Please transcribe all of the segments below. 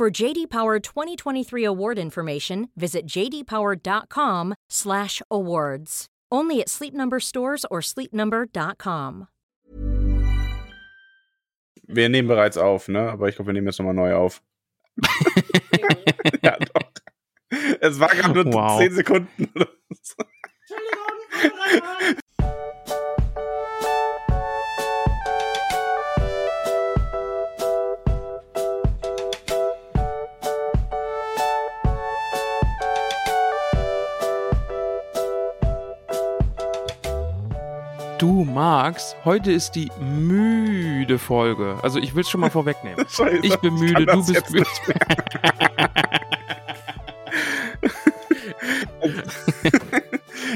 For JD Power 2023 award information, visit jdpower.com/awards. Only at Sleep Number stores or sleepnumber.com. Wir nehmen bereits auf, ne? Aber ich glaube, wir nehmen jetzt nochmal neu auf. ja, doch. Es war gerade nur Wow. 10 Sekunden. Du Max, heute ist die müde Folge. Also ich will es schon mal vorwegnehmen. Scheiße, Ich bin müde, du das bist müde.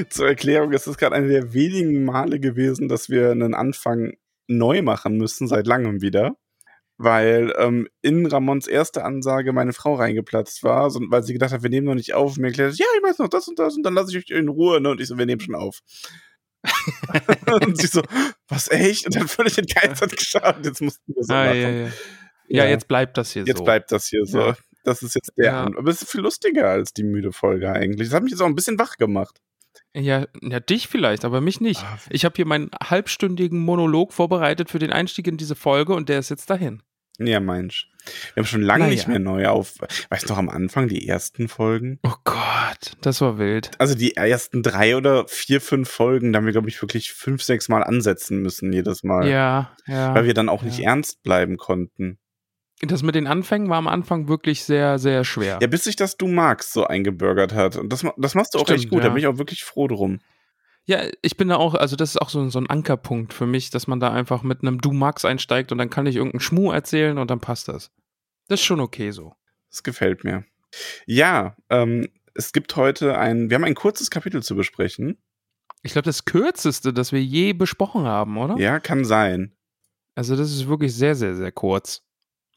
Zur Erklärung ist es gerade eine der wenigen Male gewesen, dass wir einen Anfang neu machen müssen, seit langem wieder. Weil ähm, in Ramons erste Ansage meine Frau reingeplatzt war, so, weil sie gedacht hat, wir nehmen noch nicht auf. Und mir erklärt, ja, ich weiß noch das und das und dann lasse ich euch in Ruhe. Ne? Und ich so, wir nehmen schon auf. Und sie so, was echt? Und dann völlig entgeistert geschaut. Jetzt mussten wir so Ah, machen. ja, ja. ja, Ja. jetzt bleibt das hier Jetzt so. bleibt das hier so. Das ist jetzt der. Ja. Aber es ist viel lustiger als die müde Folge eigentlich. Das hat mich jetzt auch ein bisschen wach gemacht. Ja, ja, dich vielleicht, aber mich nicht. Ah. Ich habe hier meinen halbstündigen Monolog vorbereitet für den Einstieg in diese Folge und der ist jetzt dahin. Ja, Mensch. Wir haben schon lange Naja. nicht mehr neu auf. Weißt du noch am Anfang die ersten Folgen? Oh Gott, das war wild. Also die ersten drei oder vier, fünf Folgen, da haben wir, glaube ich, wirklich fünf, sechs Mal ansetzen müssen jedes Mal. Ja, ja. Weil wir dann auch nicht Ja. ernst bleiben konnten. Das mit den Anfängen war am Anfang wirklich sehr, sehr schwer. Ja, bis sich das Du magst so eingebürgert hat. Und das, das machst du auch Stimmt, recht gut. Da ja. bin ich auch wirklich froh drum. Ja, ich bin da auch, also das ist auch so, so ein Ankerpunkt für mich, dass man da einfach mit einem Du Max einsteigt und dann kann ich irgendeinen Schmuh erzählen und dann passt das. Das ist schon okay so. Das gefällt mir. Ja, ähm, es gibt heute ein, wir haben ein kurzes Kapitel zu besprechen. Ich glaube, das kürzeste, das wir je besprochen haben, oder? Ja, kann sein. Also das ist wirklich sehr, sehr, sehr kurz.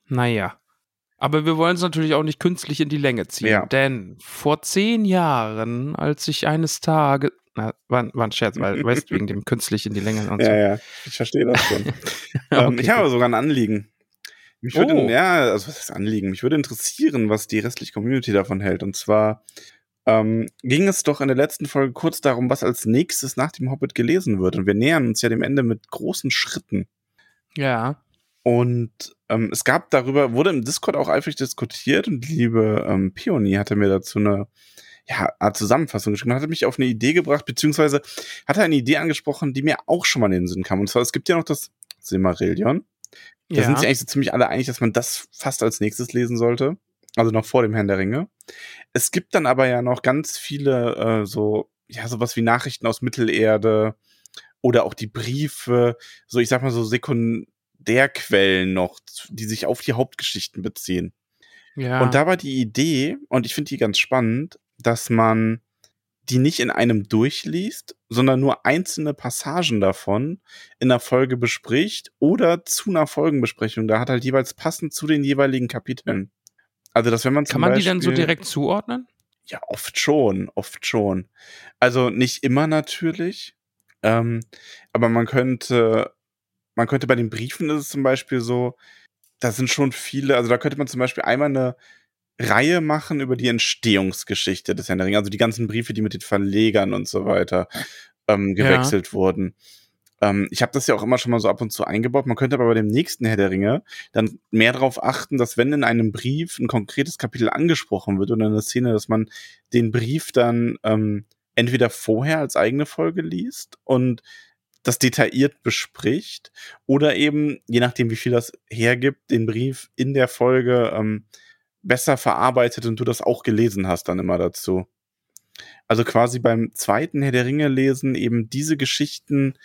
Naja. Aber wir wollen es natürlich auch nicht künstlich in die Länge ziehen. Ja. Denn vor zehn Jahren, als ich eines Tages. Na, war, war ein Scherz, weil, weißt wegen dem künstlich in die Länge und so. Ja, ja, ich verstehe das schon. ähm, Okay, ich habe sogar ein Anliegen. Mich würde, Oh. ja, also was ist Anliegen? Mich würde interessieren, was die restliche Community davon hält. Und zwar ähm, ging es doch in der letzten Folge kurz darum, was als nächstes nach dem Hobbit gelesen wird. Und wir nähern uns ja dem Ende mit großen Schritten. Ja. Und ähm, es gab darüber, wurde im Discord auch eifrig diskutiert und die liebe ähm, Peony hatte mir dazu eine ja, Art Zusammenfassung geschrieben, hatte mich auf eine Idee gebracht, beziehungsweise hatte eine Idee angesprochen, die mir auch schon mal in den Sinn kam. Und zwar, es gibt ja noch das Silmarillion. Da ja. sind sich eigentlich so ziemlich alle einig, dass man das fast als nächstes lesen sollte. Also noch vor dem Herrn der Ringe. Es gibt dann aber ja noch ganz viele äh, so, ja, sowas wie Nachrichten aus Mittelerde oder auch die Briefe, so ich sag mal so Sekundärquellen noch, die sich auf die Hauptgeschichten beziehen. ja. Und da war die Idee, und ich finde die ganz spannend, dass man die nicht in einem durchliest, sondern nur einzelne Passagen davon in einer Folge bespricht oder zu einer Folgenbesprechung. Da hat halt jeweils passend zu den jeweiligen Kapiteln. Also, dass wenn man Kann man die dann so Beispiel- direkt zuordnen? ja, oft schon, oft schon. Also nicht immer natürlich, ähm, aber man könnte, man könnte bei den Briefen ist es zum Beispiel so, da sind schon viele, also da könnte man zum Beispiel einmal eine Reihe machen über die Entstehungsgeschichte des Herrn der Ringe, also die ganzen Briefe, die mit den Verlegern und so weiter ähm, Ja. gewechselt wurden. Ähm, ich habe das ja auch immer schon mal so ab und zu eingebaut. Man könnte aber bei dem nächsten Herr der Ringe dann mehr darauf achten, dass wenn in einem Brief ein konkretes Kapitel angesprochen wird oder eine Szene, dass man den Brief dann ähm, entweder vorher als eigene Folge liest und das detailliert bespricht oder eben, je nachdem, wie viel das hergibt, den Brief in der Folge ähm, besser verarbeitet und du das auch gelesen hast dann immer dazu. Also quasi beim zweiten Herr der Ringe lesen eben diese Geschichten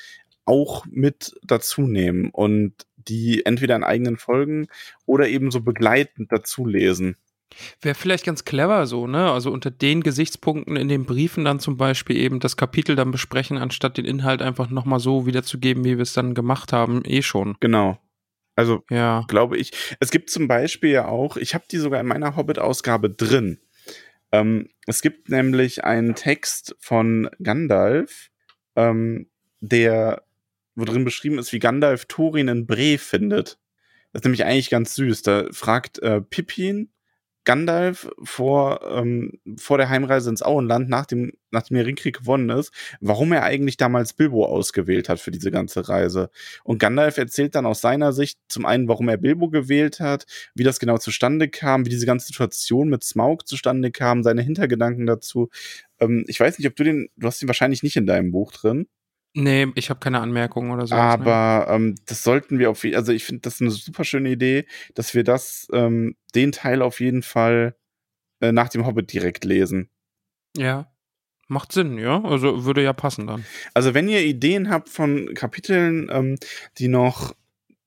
auch mit dazu nehmen und die entweder in eigenen Folgen oder eben so begleitend dazu lesen. Wäre vielleicht ganz clever so, ne? Also unter den Gesichtspunkten in den Briefen dann zum Beispiel eben das Kapitel dann besprechen, anstatt den Inhalt einfach nochmal so wiederzugeben, wie wir es dann gemacht haben, eh schon. Genau. Also Ja. glaube ich. Es gibt zum Beispiel ja auch, ich habe die sogar in meiner Hobbit-Ausgabe drin. Ähm, es gibt nämlich einen Text von Gandalf, ähm, der, wo drin beschrieben ist, wie Gandalf Thorin in Bre findet. Das ist nämlich eigentlich ganz süß. Da fragt äh, Pippin Gandalf vor, ähm, vor der Heimreise ins Auenland, nach dem, nachdem der Ringkrieg gewonnen ist, warum er eigentlich damals Bilbo ausgewählt hat für diese ganze Reise. Und Gandalf erzählt dann aus seiner Sicht zum einen, warum er Bilbo gewählt hat, wie das genau zustande kam, wie diese ganze Situation mit Smaug zustande kam, seine Hintergedanken dazu. Ähm, ich weiß nicht, ob du den, du hast ihn wahrscheinlich nicht in deinem Buch drin, Nee, ich habe keine Anmerkungen oder so. aber ähm, das sollten wir auf jeden also ich finde das eine super schöne Idee, dass wir das, ähm, den Teil auf jeden Fall äh, nach dem Hobbit direkt lesen. Ja. Macht Sinn, ja. Also würde ja passen dann. Also wenn ihr Ideen habt von Kapiteln, ähm, die noch,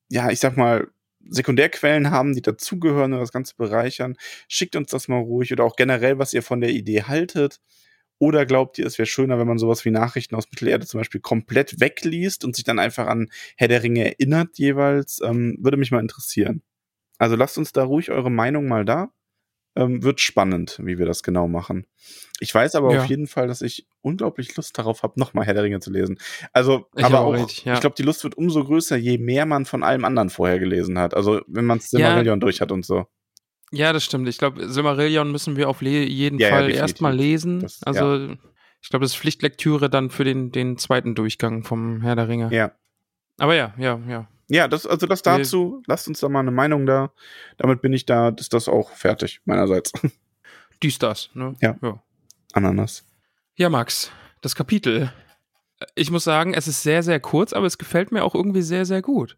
ja, ich sag mal, Sekundärquellen haben, die dazugehören und das Ganze bereichern, schickt uns das mal ruhig oder auch generell, was ihr von der Idee haltet. Oder glaubt ihr, es wäre schöner, wenn man sowas wie Nachrichten aus Mittelerde zum Beispiel komplett wegliest und sich dann einfach an Herr der Ringe erinnert jeweils? Ähm, würde mich mal interessieren. Also lasst uns da ruhig eure Meinung mal da. Ähm, wird spannend, wie wir das genau machen. Ich weiß aber Ja. auf jeden Fall, dass ich unglaublich Lust darauf habe, nochmal Herr der Ringe zu lesen. Also, Ich aber auch richtig, ja. ich glaube, die Lust wird umso größer, je mehr man von allem anderen vorher gelesen hat. Also, wenn man Ja. Silmarillion durch hat und so. Ja, das stimmt. Ich glaube, Silmarillion müssen wir auf jeden Ja, ja, Fall definitiv. erstmal lesen. Das- also, ich glaube, das ist Pflichtlektüre dann für den, den zweiten Durchgang vom Herr der Ringe. Ja. Aber ja, ja, ja. Ja, das, also das dazu. Lasst uns da mal eine Meinung da. Damit bin ich da, ist das auch fertig, meinerseits. Dies, das, ne? Ja. ja. Ananas. Ja, Max, das Kapitel. Ich muss sagen, es ist sehr, sehr kurz, aber es gefällt mir auch irgendwie sehr, sehr gut.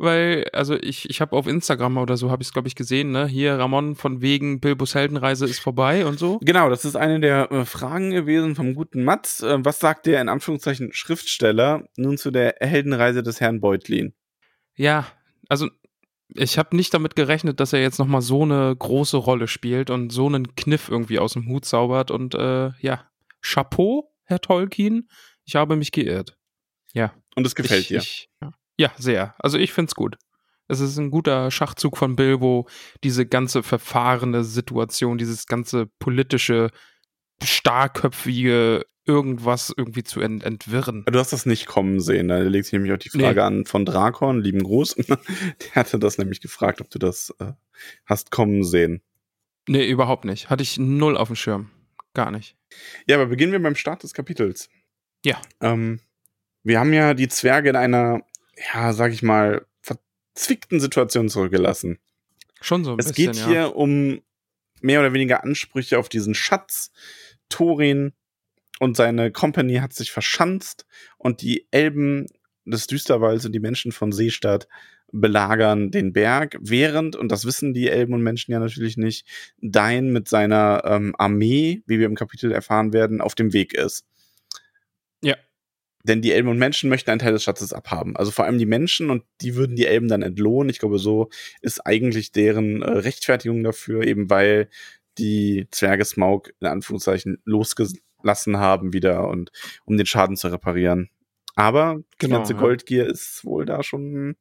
Weil, also ich, ich habe auf Instagram oder so, habe ich es, glaube ich, gesehen, ne? Hier, Ramon von wegen Bilbos Heldenreise ist vorbei und so. Genau, das ist eine der äh, Fragen gewesen vom guten Mats. Äh, was sagt der in Anführungszeichen Schriftsteller nun zu der Heldenreise des Herrn Beutlin? Ja, also ich habe nicht damit gerechnet, dass er jetzt nochmal so eine große Rolle spielt und so einen Kniff irgendwie aus dem Hut zaubert. Und äh, ja, Chapeau, Herr Tolkien. Ich habe mich geirrt. Ja. Und es gefällt ich, dir. Ich, ja. Ja, sehr. Also ich find's gut. Es ist ein guter Schachzug von Bilbo, diese ganze verfahrene Situation, dieses ganze politische, starrköpfige irgendwas irgendwie zu ent entwirren. Du hast das nicht kommen sehen. Da legt sich nämlich auch die Frage Nee. an von Drakon, lieben Gruß. Der hatte das nämlich gefragt, ob du das äh, hast kommen sehen. Nee, überhaupt nicht. Hatte ich null auf dem Schirm. Gar nicht. Ja, aber beginnen wir beim Start des Kapitels. Ja. Ähm, wir haben ja die Zwerge in einer, ja, sag ich mal, verzwickten Situation zurückgelassen. Schon so ein Es bisschen, geht ja. hier um mehr oder weniger Ansprüche auf diesen Schatz. Thorin und seine Company hat sich verschanzt und die Elben des Düsterwalds und die Menschen von Seestadt belagern den Berg, während, und das wissen die Elben und Menschen ja natürlich nicht, Dain mit seiner ähm, Armee, wie wir im Kapitel erfahren werden, auf dem Weg ist. Denn die Elben und Menschen möchten einen Teil des Schatzes abhaben. Also vor allem die Menschen und die würden die Elben dann entlohnen. Ich glaube, so ist eigentlich deren äh, Rechtfertigung dafür, eben weil die Zwerge Smaug in Anführungszeichen losgelassen haben wieder und um den Schaden zu reparieren. Aber die Genau, ganze ja. Goldgier ist wohl da schon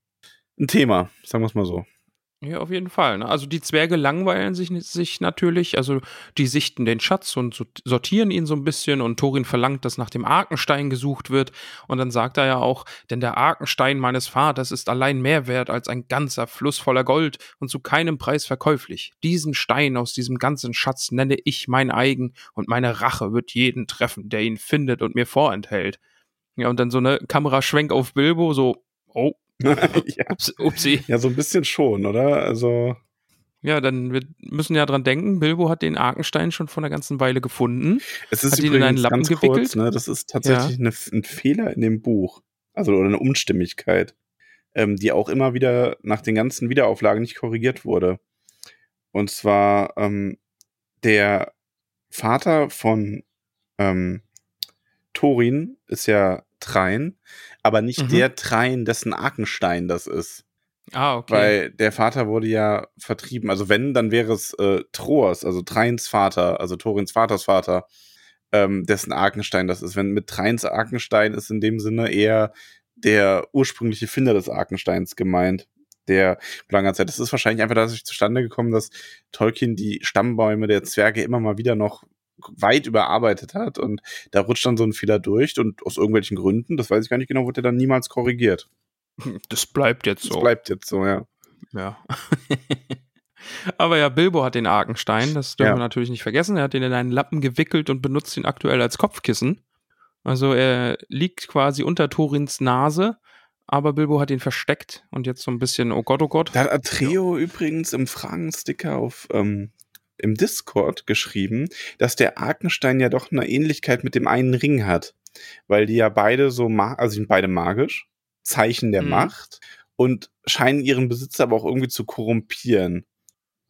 ein Thema, sagen wir es mal so. Ja, auf jeden Fall. Ne? Also die Zwerge langweilen sich, sich natürlich. Also die sichten den Schatz und so- sortieren ihn so ein bisschen und Thorin verlangt, dass nach dem Arkenstein gesucht wird. Und dann sagt er ja auch, denn der Arkenstein meines Vaters ist allein mehr wert als ein ganzer Fluss voller Gold und zu keinem Preis verkäuflich. Diesen Stein aus diesem ganzen Schatz nenne ich mein eigen und meine Rache wird jeden treffen, der ihn findet und mir vorenthält. Ja, und dann so eine Kameraschwenk auf Bilbo, so, oh, ja. ups, upsi. ja, so ein bisschen schon, oder? Also, Ja, dann wir müssen ja dran denken, Bilbo hat den Arkenstein schon vor einer ganzen Weile gefunden. es ist Hat ihn in einen übrigens Lappen ganz gewickelt? kurz, ne, das ist tatsächlich eine, ein Fehler in dem Buch. Also, oder eine Unstimmigkeit, ähm, die auch immer wieder nach den ganzen Wiederauflagen nicht korrigiert wurde. Und zwar, ähm, der Vater von ähm, Thorin ist ja Trein, aber nicht Mhm. der Trein, dessen Arkenstein das ist. Ah, okay. Weil der Vater wurde ja vertrieben. Also wenn, dann wäre es äh, Troas, also Trains Vater, also Thorins Vaters Vater, ähm, dessen Arkenstein das ist. Wenn mit Trains Arkenstein ist in dem Sinne eher der ursprüngliche Finder des Arkensteins gemeint, der langer Zeit. Das ist wahrscheinlich einfach dadurch zustande gekommen, dass Tolkien die Stammbäume der Zwerge immer mal wieder noch weit überarbeitet hat und da rutscht dann so ein Fehler durch und aus irgendwelchen Gründen, das weiß ich gar nicht genau, wurde er dann niemals korrigiert. Das bleibt jetzt so. Das bleibt jetzt so, ja. Ja. Aber ja, Bilbo hat den Arkenstein, das dürfen Ja. wir natürlich nicht vergessen. Er hat ihn in einen Lappen gewickelt und benutzt ihn aktuell als Kopfkissen. Also er liegt quasi unter Torins Nase, aber Bilbo hat ihn versteckt und jetzt so ein bisschen, oh Gott, oh Gott. Da hat Atreo übrigens im Fragensticker auf ähm, im Discord geschrieben, dass der Arkenstein ja doch eine Ähnlichkeit mit dem einen Ring hat, weil die ja beide so, also sind beide magisch, Zeichen der Mhm. Macht und scheinen ihren Besitzer aber auch irgendwie zu korrumpieren.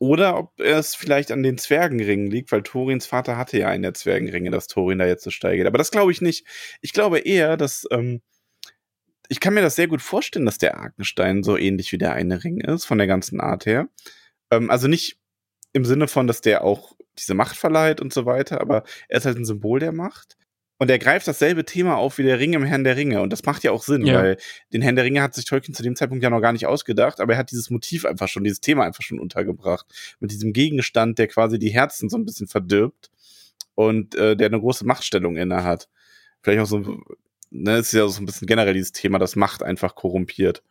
Oder ob es vielleicht an den Zwergenringen liegt, weil Torins Vater hatte ja einen der Zwergenringe, dass Torin da jetzt so steigt. Aber das glaube ich nicht. Ich glaube eher, dass ähm, ich kann mir das sehr gut vorstellen, dass der Arkenstein so ähnlich wie der eine Ring ist, von der ganzen Art her. Ähm, also nicht im Sinne von, dass der auch diese Macht verleiht und so weiter, aber er ist halt ein Symbol der Macht. Und er greift dasselbe Thema auf wie der Ring im Herrn der Ringe. Und das macht ja auch Sinn, Ja. weil den Herrn der Ringe hat sich Tolkien zu dem Zeitpunkt ja noch gar nicht ausgedacht, aber er hat dieses Motiv einfach schon, dieses Thema einfach schon untergebracht. Mit diesem Gegenstand, der quasi die Herzen so ein bisschen verdirbt und äh, der eine große Machtstellung inne hat. Vielleicht auch so, ne, ist ja so ein bisschen generell dieses Thema, dass Macht einfach korrumpiert.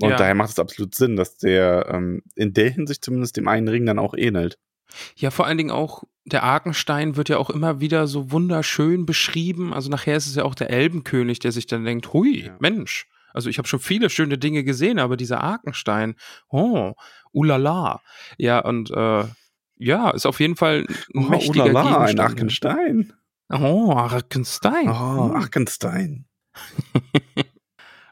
Und Ja. daher macht es absolut Sinn, dass der ähm, in der Hinsicht zumindest dem einen Ring dann auch ähnelt. Ja, vor allen Dingen auch, der Arkenstein wird ja auch immer wieder so wunderschön beschrieben. Also nachher ist es ja auch der Elbenkönig, der sich dann denkt, hui, Ja. Mensch. Also ich habe schon viele schöne Dinge gesehen, aber dieser Arkenstein, oh, ulala. Ja, und äh, ja, ist auf jeden Fall ein mächtiger ulala, ein Gegenstand. Arkenstein. Oh, Arkenstein. Oh, Hm. Arkenstein.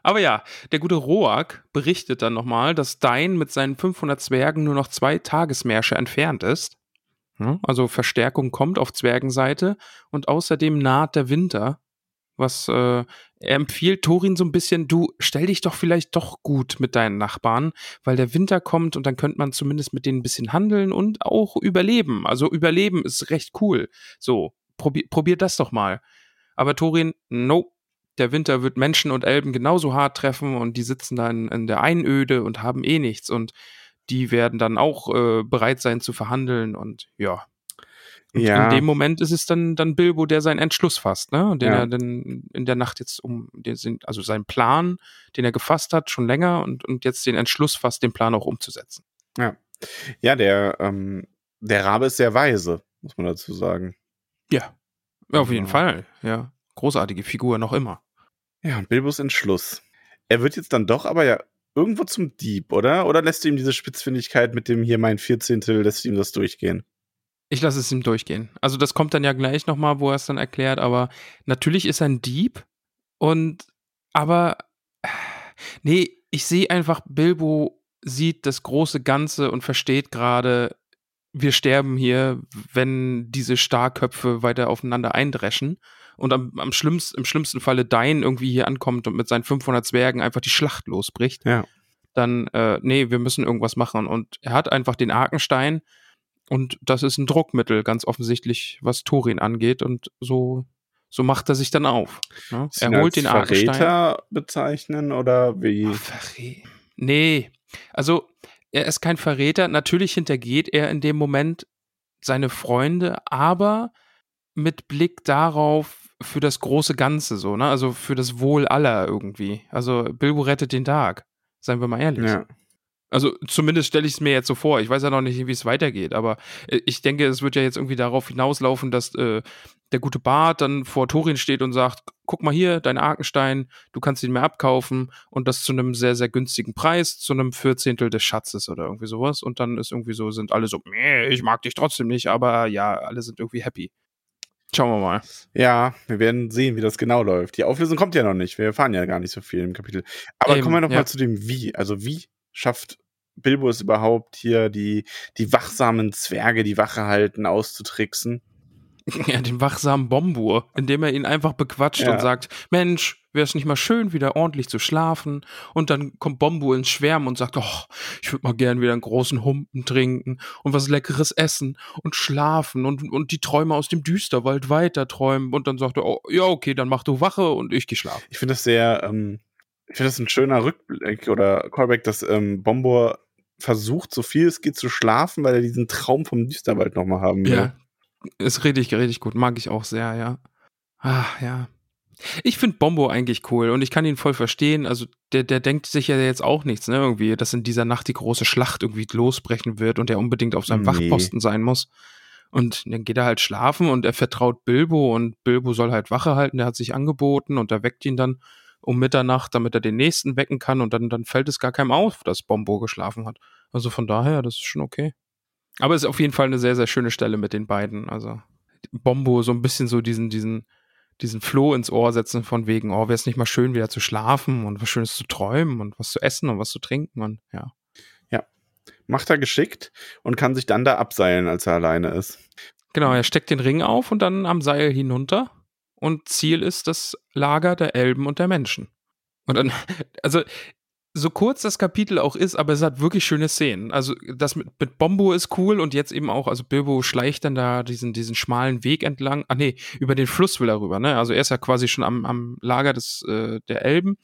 Aber ja, der gute Roak berichtet dann nochmal, dass Dain mit seinen 500 Zwergen nur noch zwei Tagesmärsche entfernt ist. Also Verstärkung kommt auf Zwergenseite und außerdem naht der Winter. Was äh, er empfiehlt Thorin so ein bisschen, du stell dich doch vielleicht doch gut mit deinen Nachbarn, weil der Winter kommt und dann könnte man zumindest mit denen ein bisschen handeln und auch überleben. Also überleben ist recht cool. So, probier, probier das doch mal. Aber Thorin, nope. Der Winter wird Menschen und Elben genauso hart treffen und die sitzen dann in der Einöde und haben eh nichts und die werden dann auch äh, bereit sein zu verhandeln und ja. Und Ja. in dem Moment ist es dann, dann Bilbo, der seinen Entschluss fasst, ne? Den Ja. er dann in der Nacht jetzt um, den also seinen Plan, den er gefasst hat, schon länger und, und jetzt den Entschluss fasst, den Plan auch umzusetzen. Ja, der, ähm, der Rabe ist sehr weise, muss man dazu sagen. Ja. Ja, auf jeden Ja. Fall, ja. Großartige Figur noch immer. Ja, und Bilbos Entschluss. Er wird jetzt dann doch aber ja irgendwo zum Dieb, oder? Oder lässt du ihm diese Spitzfindigkeit mit dem hier mein Vierzehntel, lässt du ihm das durchgehen? Ich lasse es ihm durchgehen. Also das kommt dann ja gleich nochmal, wo er es dann erklärt, aber natürlich ist er ein Dieb und aber nee, ich sehe einfach, Bilbo sieht das große Ganze und versteht gerade, wir sterben hier, wenn diese Starköpfe weiter aufeinander eindreschen und am, am schlimmsten, im schlimmsten Falle Dain irgendwie hier ankommt und mit seinen 500 Zwergen einfach die Schlacht losbricht. Ja. Dann, äh, nee, wir müssen irgendwas machen und er hat einfach den Arkenstein und das ist ein Druckmittel, ganz offensichtlich, was Thorin angeht. Und so, so macht er sich dann auf. Ne? Er holt den Arkenstein. Verräter bezeichnen oder wie? Ach, Verrä- Nee, also er ist kein Verräter. Natürlich hintergeht er in dem Moment seine Freunde, aber mit Blick darauf für das große Ganze so, ne? Also für das Wohl aller irgendwie. Also Bilbo rettet den Tag. Seien wir mal ehrlich. Ja. Also zumindest stelle ich es mir jetzt so vor. Ich weiß ja noch nicht, wie es weitergeht, aber äh, ich denke, es wird ja jetzt irgendwie darauf hinauslaufen, dass äh, der gute Bart dann vor Thorin steht und sagt, guck mal hier, dein Arkenstein, du kannst ihn mir abkaufen und das zu einem sehr, sehr günstigen Preis, zu einem Vierzehntel des Schatzes oder irgendwie sowas. Und dann ist irgendwie so, sind alle so, nee, ich mag dich trotzdem nicht, aber ja, alle sind irgendwie happy. Schauen wir mal. Ja, wir werden sehen, wie das genau läuft. Die Auflösung kommt ja noch nicht. Wir erfahren ja gar nicht so viel im Kapitel. Aber Eben, kommen wir noch ja. mal zu dem Wie. Also wie schafft Bilbo es überhaupt hier, die, die wachsamen Zwerge, die Wache halten, auszutricksen? Ja, den wachsamen Bombur, indem er ihn einfach bequatscht Ja. und sagt, Mensch, wäre es nicht mal schön, wieder ordentlich zu schlafen? Und dann kommt Bombo ins Schwärmen und sagt, oh, ich würde mal gern wieder einen großen Humpen trinken und was Leckeres essen und schlafen und, und die Träume aus dem Düsterwald weiter träumen. Und dann sagt er, oh, ja, okay, dann mach du Wache und ich geh schlafen. Ich finde das sehr, ähm, ich finde das ein schöner Rückblick oder Callback, dass ähm, Bombo versucht, so viel es geht zu schlafen, weil er diesen Traum vom Düsterwald nochmal haben will. Ja, ist richtig, richtig gut. Mag ich auch sehr, ja. Ah, ja. Ich finde Bombo eigentlich cool und ich kann ihn voll verstehen. Also der, der denkt sich ja jetzt auch nichts, ne, irgendwie, dass in dieser Nacht die große Schlacht irgendwie losbrechen wird und er unbedingt auf seinem nee. Wachposten sein muss. Und dann geht er halt schlafen und er vertraut Bilbo und Bilbo soll halt Wache halten, der hat sich angeboten und er weckt ihn dann um Mitternacht, damit er den nächsten wecken kann und dann, dann fällt es gar keinem auf, dass Bombo geschlafen hat. Also von daher, das ist schon okay. Aber es ist auf jeden Fall eine sehr, sehr schöne Stelle mit den beiden. Also Bombo so ein bisschen so diesen, diesen, diesen Floh ins Ohr setzen von wegen, oh, wäre es nicht mal schön, wieder zu schlafen und was Schönes zu träumen und was zu essen und was zu trinken und ja. Ja. Macht er geschickt und kann sich dann da abseilen, als er alleine ist. Genau, er steckt den Ring auf und dann am Seil hinunter und Ziel ist das Lager der Elben und der Menschen. Und dann, also so kurz das Kapitel auch ist, aber es hat wirklich schöne Szenen. Also das mit, mit Bombo ist cool und jetzt eben auch, also Bilbo schleicht dann da diesen, diesen schmalen Weg entlang. Ah nee, über den Fluss will er rüber, ne? Also er ist ja quasi schon am, am Lager des, äh, der Elben,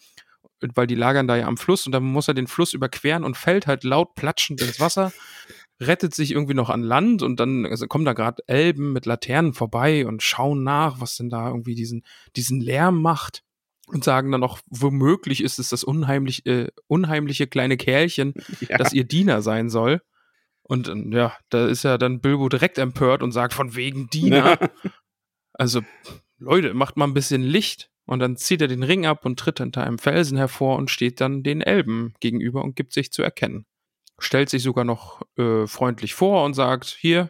weil die lagern da ja am Fluss und dann muss er den Fluss überqueren und fällt halt laut platschend ins Wasser, rettet sich irgendwie noch an Land und dann also kommen da gerade Elben mit Laternen vorbei und schauen nach, was denn da irgendwie diesen, diesen Lärm macht und sagen dann noch, womöglich ist es das unheimlich, äh, unheimliche kleine Kerlchen, ja. das ihr Diener sein soll. Und ähm, ja, da ist ja dann Bilbo direkt empört und sagt, von wegen Diener. also, Leute, macht mal ein bisschen Licht. Und dann zieht er den Ring ab und tritt hinter einem Felsen hervor und steht dann den Elben gegenüber und gibt sich zu erkennen. Stellt sich sogar noch äh, freundlich vor und sagt, hier,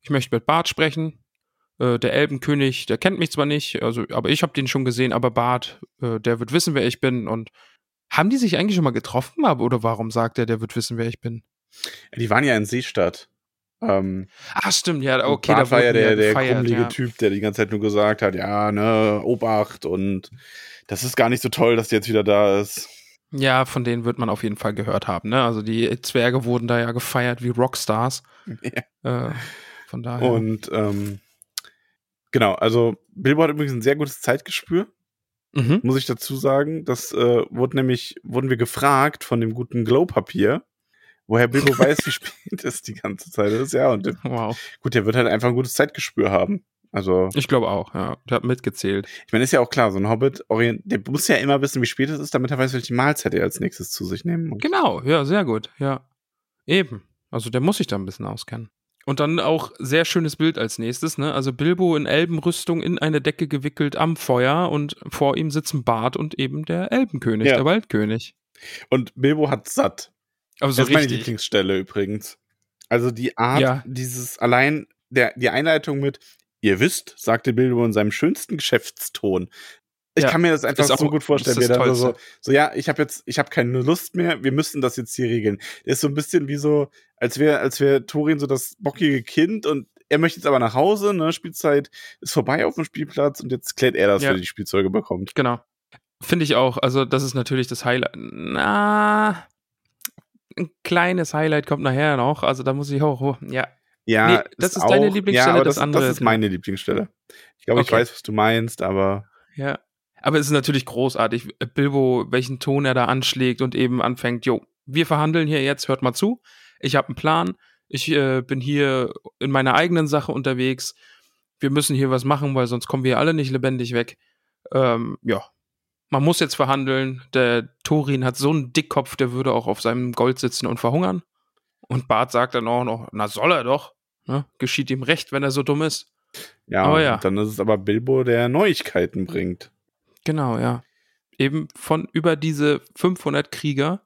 ich möchte mit Bart sprechen. Äh, der Elbenkönig, der kennt mich zwar nicht, also, aber ich habe den schon gesehen, aber Bart, äh, der wird wissen, wer ich bin. Und haben die sich eigentlich schon mal getroffen, aber oder warum sagt er, der wird wissen, wer ich bin? Die waren ja in Seestadt. Ähm, Ach, stimmt, ja, okay. Bart da war ja der, der krummelige ja. Typ, der die ganze Zeit nur gesagt hat, ja, ne, Obacht und das ist gar nicht so toll, dass der jetzt wieder da ist. Ja, von denen wird man auf jeden Fall gehört haben, ne? Also die Zwerge wurden da ja gefeiert wie Rockstars. Ja. Äh, von daher. Und ähm, Genau, also Bilbo hat übrigens ein sehr gutes Zeitgespür. Mhm. Muss ich dazu sagen. Das äh, wurde nämlich, wurden wir gefragt von dem guten Glow-Papier, woher Bilbo weiß, wie spät es die ganze Zeit ist. Ja, und wow. gut, der wird halt einfach ein gutes Zeitgespür haben. Also. Ich glaube auch, ja. Der hat mitgezählt. Ich meine, ist ja auch klar, so ein Hobbit, der muss ja immer wissen, wie spät es ist, damit er weiß, welche Mahlzeit er als nächstes zu sich nehmen muss. Genau, ja, sehr gut, ja. Eben. Also der muss sich da ein bisschen auskennen. Und dann auch sehr schönes Bild als nächstes, ne? Also Bilbo in Elbenrüstung in eine Decke gewickelt am Feuer und vor ihm sitzen Bart und eben der Elbenkönig, ja. der Waldkönig. Und Bilbo hat satt. Aber so das ist meine Lieblingsstelle übrigens. Also die Art, ja. dieses allein, der, die Einleitung mit, ihr wisst, sagte Bilbo in seinem schönsten Geschäftston. Ich ja, kann mir das einfach so gut vorstellen, wie dann so, so, ja, ich habe jetzt, ich habe keine Lust mehr, wir müssen das jetzt hier regeln. Ist so ein bisschen wie so, als wäre, als wäre Torin so das bockige Kind und er möchte jetzt aber nach Hause, ne, Spielzeit ist vorbei auf dem Spielplatz und jetzt klärt er das, ja. wenn er die Spielzeuge bekommt. Genau. Finde ich auch. Also, das ist natürlich das Highlight. Na, ein kleines Highlight kommt nachher noch. Also, da muss ich auch, ja. Ja, nee, das ist, ist deine Lieblingsstelle, ja, das, das andere. Das ist meine Lieblingsstelle. Ich glaube, okay. ich weiß, was du meinst, aber. Ja, aber es ist natürlich großartig, Bilbo, welchen Ton er da anschlägt und eben anfängt, jo, wir verhandeln hier jetzt, hört mal zu. Ich habe einen Plan. Ich äh, bin hier in meiner eigenen Sache unterwegs. Wir müssen hier was machen, weil sonst kommen wir alle nicht lebendig weg. Ähm, ja, man muss jetzt verhandeln. Der Thorin hat so einen Dickkopf, der würde auch auf seinem Gold sitzen und verhungern. Und Bart sagt dann auch noch, na soll er doch. Ne? Geschieht ihm recht, wenn er so dumm ist. Ja, ja. dann ist es aber Bilbo, der Neuigkeiten bringt. Genau, ja. Eben von über diese 500 Krieger,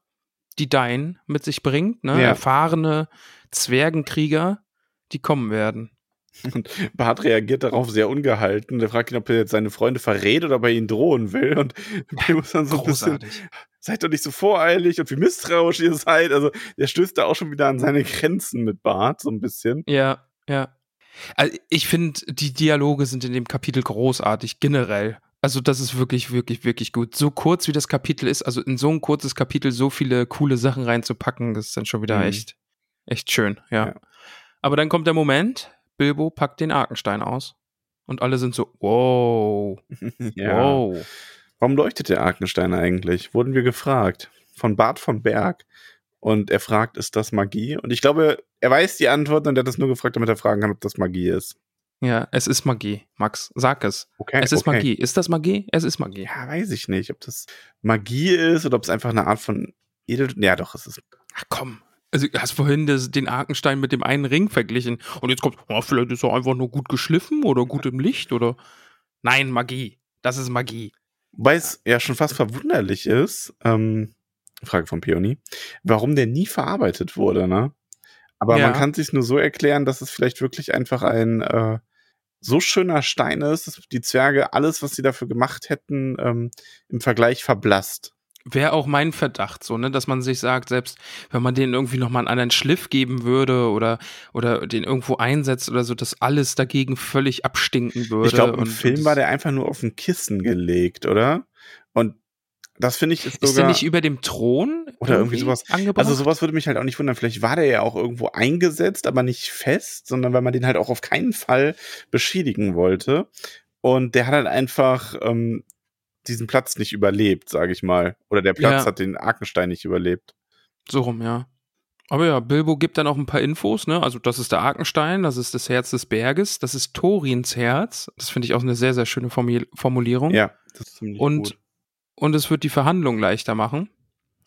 die Dein mit sich bringt, ne? Ja. erfahrene Zwergenkrieger, die kommen werden. Und Bart reagiert darauf sehr ungehalten. Der fragt ihn, ob er jetzt seine Freunde verrät oder ob er ihnen drohen will. Und er muss dann so Großartig. ein bisschen, seid doch nicht so voreilig und wie misstrauisch ihr seid. Also, der stößt da auch schon wieder an seine Grenzen mit Bart, so ein bisschen. Ja, ja. Also ich finde, die Dialoge sind in dem Kapitel großartig, generell. Also das ist wirklich, wirklich, wirklich gut. So kurz wie das Kapitel ist, also in so ein kurzes Kapitel so viele coole Sachen reinzupacken, das ist dann schon wieder mhm. echt, echt schön, ja. ja. Aber dann kommt der Moment, Bilbo packt den Arkenstein aus. Und alle sind so, wow, ja. wow. Warum leuchtet der Arkenstein eigentlich? Wurden wir gefragt. Von Bart von Berg. Und er fragt, ist das Magie? Und ich glaube, er weiß die Antwort und er hat das nur gefragt, damit er fragen kann, ob das Magie ist. Ja, es ist Magie. Max, sag es. Okay, es ist okay. Magie. Ist das Magie? Es ist Magie. Ja, weiß ich nicht, ob das Magie ist oder ob es einfach eine Art von Edel. Ja, doch, es ist. Ach komm. Also, du hast vorhin das, den Arkenstein mit dem einen Ring verglichen. Und jetzt kommt, oh, vielleicht ist er einfach nur gut geschliffen oder gut im Licht oder. Nein, Magie. Das ist Magie. Wobei es ja schon fast verwunderlich ist, ähm, Frage von Peony, warum der nie verarbeitet wurde, ne? Aber ja. man kann sich nur so erklären, dass es vielleicht wirklich einfach ein äh, so schöner Stein ist, dass die Zwerge alles, was sie dafür gemacht hätten, ähm, im Vergleich verblasst. Wäre auch mein Verdacht, so, ne, dass man sich sagt, selbst wenn man denen irgendwie nochmal einen anderen Schliff geben würde oder, oder den irgendwo einsetzt oder so, dass alles dagegen völlig abstinken würde. Ich glaube, im Film war der einfach nur auf ein Kissen gelegt, oder? Und das finde ich ist sogar. Ist der nicht über dem Thron? Oder irgendwie, irgendwie sowas. Angebracht? Also sowas würde mich halt auch nicht wundern. Vielleicht war der ja auch irgendwo eingesetzt, aber nicht fest, sondern weil man den halt auch auf keinen Fall beschädigen wollte. Und der hat halt einfach ähm, diesen Platz nicht überlebt, sage ich mal. Oder der Platz ja. hat den Arkenstein nicht überlebt. So rum, ja. Aber ja, Bilbo gibt dann auch ein paar Infos, ne? Also, das ist der Arkenstein, das ist das Herz des Berges, das ist Thorins Herz. Das finde ich auch eine sehr, sehr schöne Formulierung. Ja, das ist ziemlich Und gut und es wird die Verhandlung leichter machen.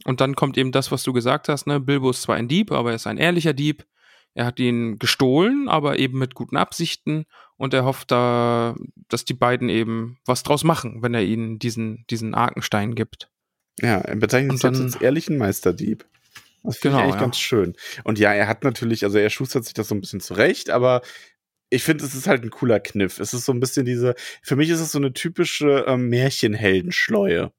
Und dann kommt eben das, was du gesagt hast, ne? Bilbo ist zwar ein Dieb, aber er ist ein ehrlicher Dieb. Er hat ihn gestohlen, aber eben mit guten Absichten und er hofft da, dass die beiden eben was draus machen, wenn er ihnen diesen, diesen Arkenstein gibt. Ja, er bezeichnet sich als ehrlichen Meisterdieb. Das finde genau, ich eigentlich ja. ganz schön. Und ja, er hat natürlich, also er schustert sich das so ein bisschen zurecht, aber ich finde, es ist halt ein cooler Kniff. Es ist so ein bisschen diese, für mich ist es so eine typische ähm, Märchenheldenschleue.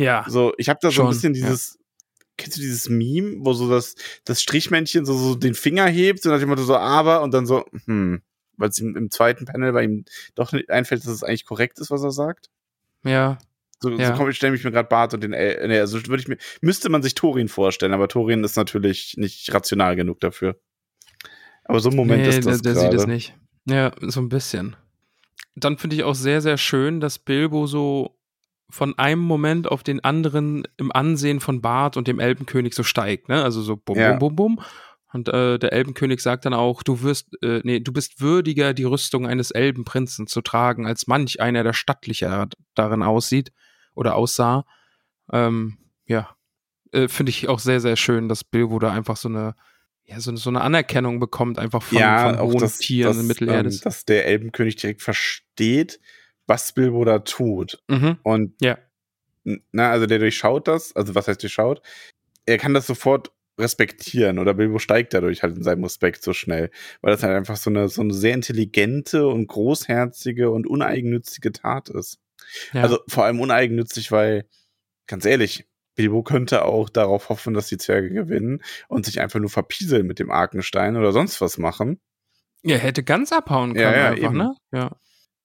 Ja. So, ich habe da so ein bisschen dieses, ja. kennst du dieses Meme, wo so das, das Strichmännchen so, so den Finger hebt und dann jemand so, aber und dann so, hm, weil es ihm im zweiten Panel bei ihm doch nicht einfällt, dass es eigentlich korrekt ist, was er sagt. Ja. So, ja. so komm, ich stelle mich mir gerade Bart und den, äh, nee, also würde ich mir, müsste man sich Torin vorstellen, aber Torin ist natürlich nicht rational genug dafür. Aber so ein Moment nee, ist das der, der sieht es nicht. Ja, so ein bisschen. Dann finde ich auch sehr, sehr schön, dass Bilbo so von einem Moment auf den anderen im Ansehen von Bart und dem Elbenkönig so steigt, ne? Also so bum, ja. bum, bum, bum. Und äh, der Elbenkönig sagt dann auch, du wirst, äh, nee, du bist würdiger, die Rüstung eines Elbenprinzen zu tragen, als manch einer, der stattlicher darin aussieht oder aussah. Ähm, ja, äh, finde ich auch sehr, sehr schön, dass Bilbo da einfach so eine, ja, so, so eine Anerkennung bekommt, einfach von, ja, von hohen das, Tieren das, in Mittelerde. Ähm, dass der Elbenkönig direkt versteht, was Bilbo da tut. Mhm. Und ja. na, also der durchschaut das, also was heißt durchschaut? Er kann das sofort respektieren oder Bilbo steigt dadurch halt in seinem Respekt so schnell, weil das halt einfach so eine, so eine sehr intelligente und großherzige und uneigennützige Tat ist. Ja. Also vor allem uneigennützig, weil, ganz ehrlich, Bilbo könnte auch darauf hoffen, dass die Zwerge gewinnen und sich einfach nur verpieseln mit dem Arkenstein oder sonst was machen. Er hätte ganz abhauen können, ja, ja, einfach, eben. ne? Ja.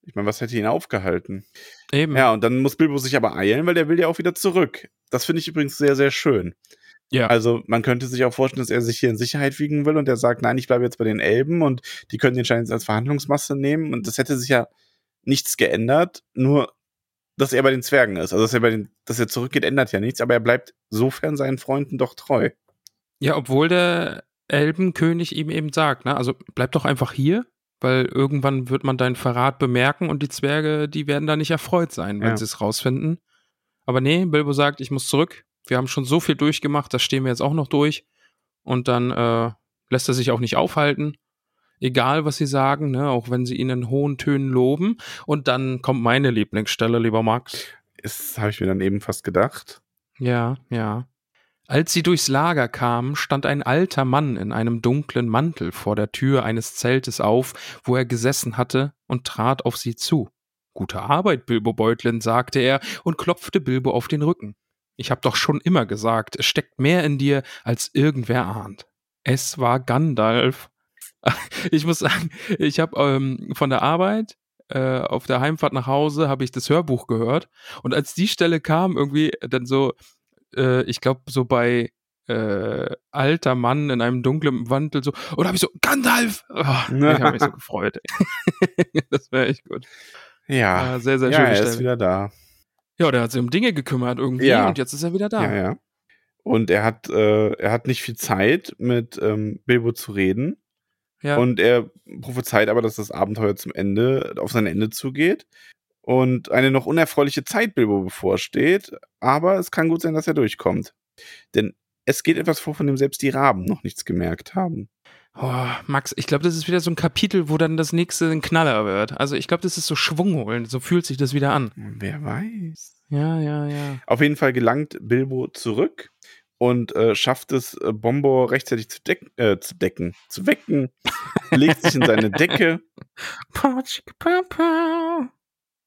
Ich meine, was hätte ihn aufgehalten? Eben. Ja, und dann muss Bilbo sich aber eilen, weil der will ja auch wieder zurück. Das finde ich übrigens sehr, sehr schön. Ja. Also man könnte sich auch vorstellen, dass er sich hier in Sicherheit wiegen will und er sagt, nein, ich bleibe jetzt bei den Elben und die können den Schein jetzt als Verhandlungsmasse nehmen und das hätte sich ja nichts geändert, nur dass er bei den Zwergen ist. Also dass er bei den, dass er zurückgeht, ändert ja nichts, aber er bleibt sofern seinen Freunden doch treu. Ja, obwohl der Elbenkönig ihm eben sagt, ne, also bleib doch einfach hier, weil irgendwann wird man deinen Verrat bemerken und die Zwerge, die werden da nicht erfreut sein, wenn ja. sie es rausfinden. Aber nee, Bilbo sagt, ich muss zurück. Wir haben schon so viel durchgemacht, das stehen wir jetzt auch noch durch. Und dann äh, lässt er sich auch nicht aufhalten. Egal, was sie sagen, ne, auch wenn sie ihn in hohen Tönen loben. Und dann kommt meine Lieblingsstelle, lieber Max. Das habe ich mir dann eben fast gedacht. Ja, ja. Als sie durchs Lager kamen, stand ein alter Mann in einem dunklen Mantel vor der Tür eines Zeltes auf, wo er gesessen hatte, und trat auf sie zu. Gute Arbeit, Bilbo Beutlin, sagte er und klopfte Bilbo auf den Rücken. Ich hab doch schon immer gesagt, es steckt mehr in dir, als irgendwer ahnt. Es war Gandalf. Ich muss sagen, ich habe ähm, von der Arbeit äh, auf der Heimfahrt nach Hause habe ich das Hörbuch gehört. Und als die Stelle kam, irgendwie dann so, äh, ich glaube, so bei äh, alter Mann in einem dunklen Wandel so, und habe ich so, Gandalf! Oh, ich habe mich so gefreut. das wäre echt gut. Ja, Äh, sehr, sehr ja schöne er ist wieder da. Ja, der hat sich um Dinge gekümmert irgendwie Ja. und jetzt ist er wieder da. Ja, ja. Und er hat, äh, er hat nicht viel Zeit, mit ähm, Bilbo zu reden. Ja. Und er prophezeit aber, dass das Abenteuer zum Ende, auf sein Ende zugeht. Und eine noch unerfreuliche Zeit Bilbo bevorsteht. Aber es kann gut sein, dass er durchkommt. Denn es geht etwas vor, von dem selbst die Raben noch nichts gemerkt haben. Oh, Max, ich glaube, das ist wieder so ein Kapitel, wo dann das nächste ein Knaller wird. Also ich glaube, das ist so Schwung holen. So fühlt sich das wieder an. Wer weiß. Ja, ja, ja. Auf jeden Fall gelangt Bilbo zurück und äh, schafft es, äh, Bombo rechtzeitig zu, deck äh, zu decken, zu wecken, legt sich in seine Decke.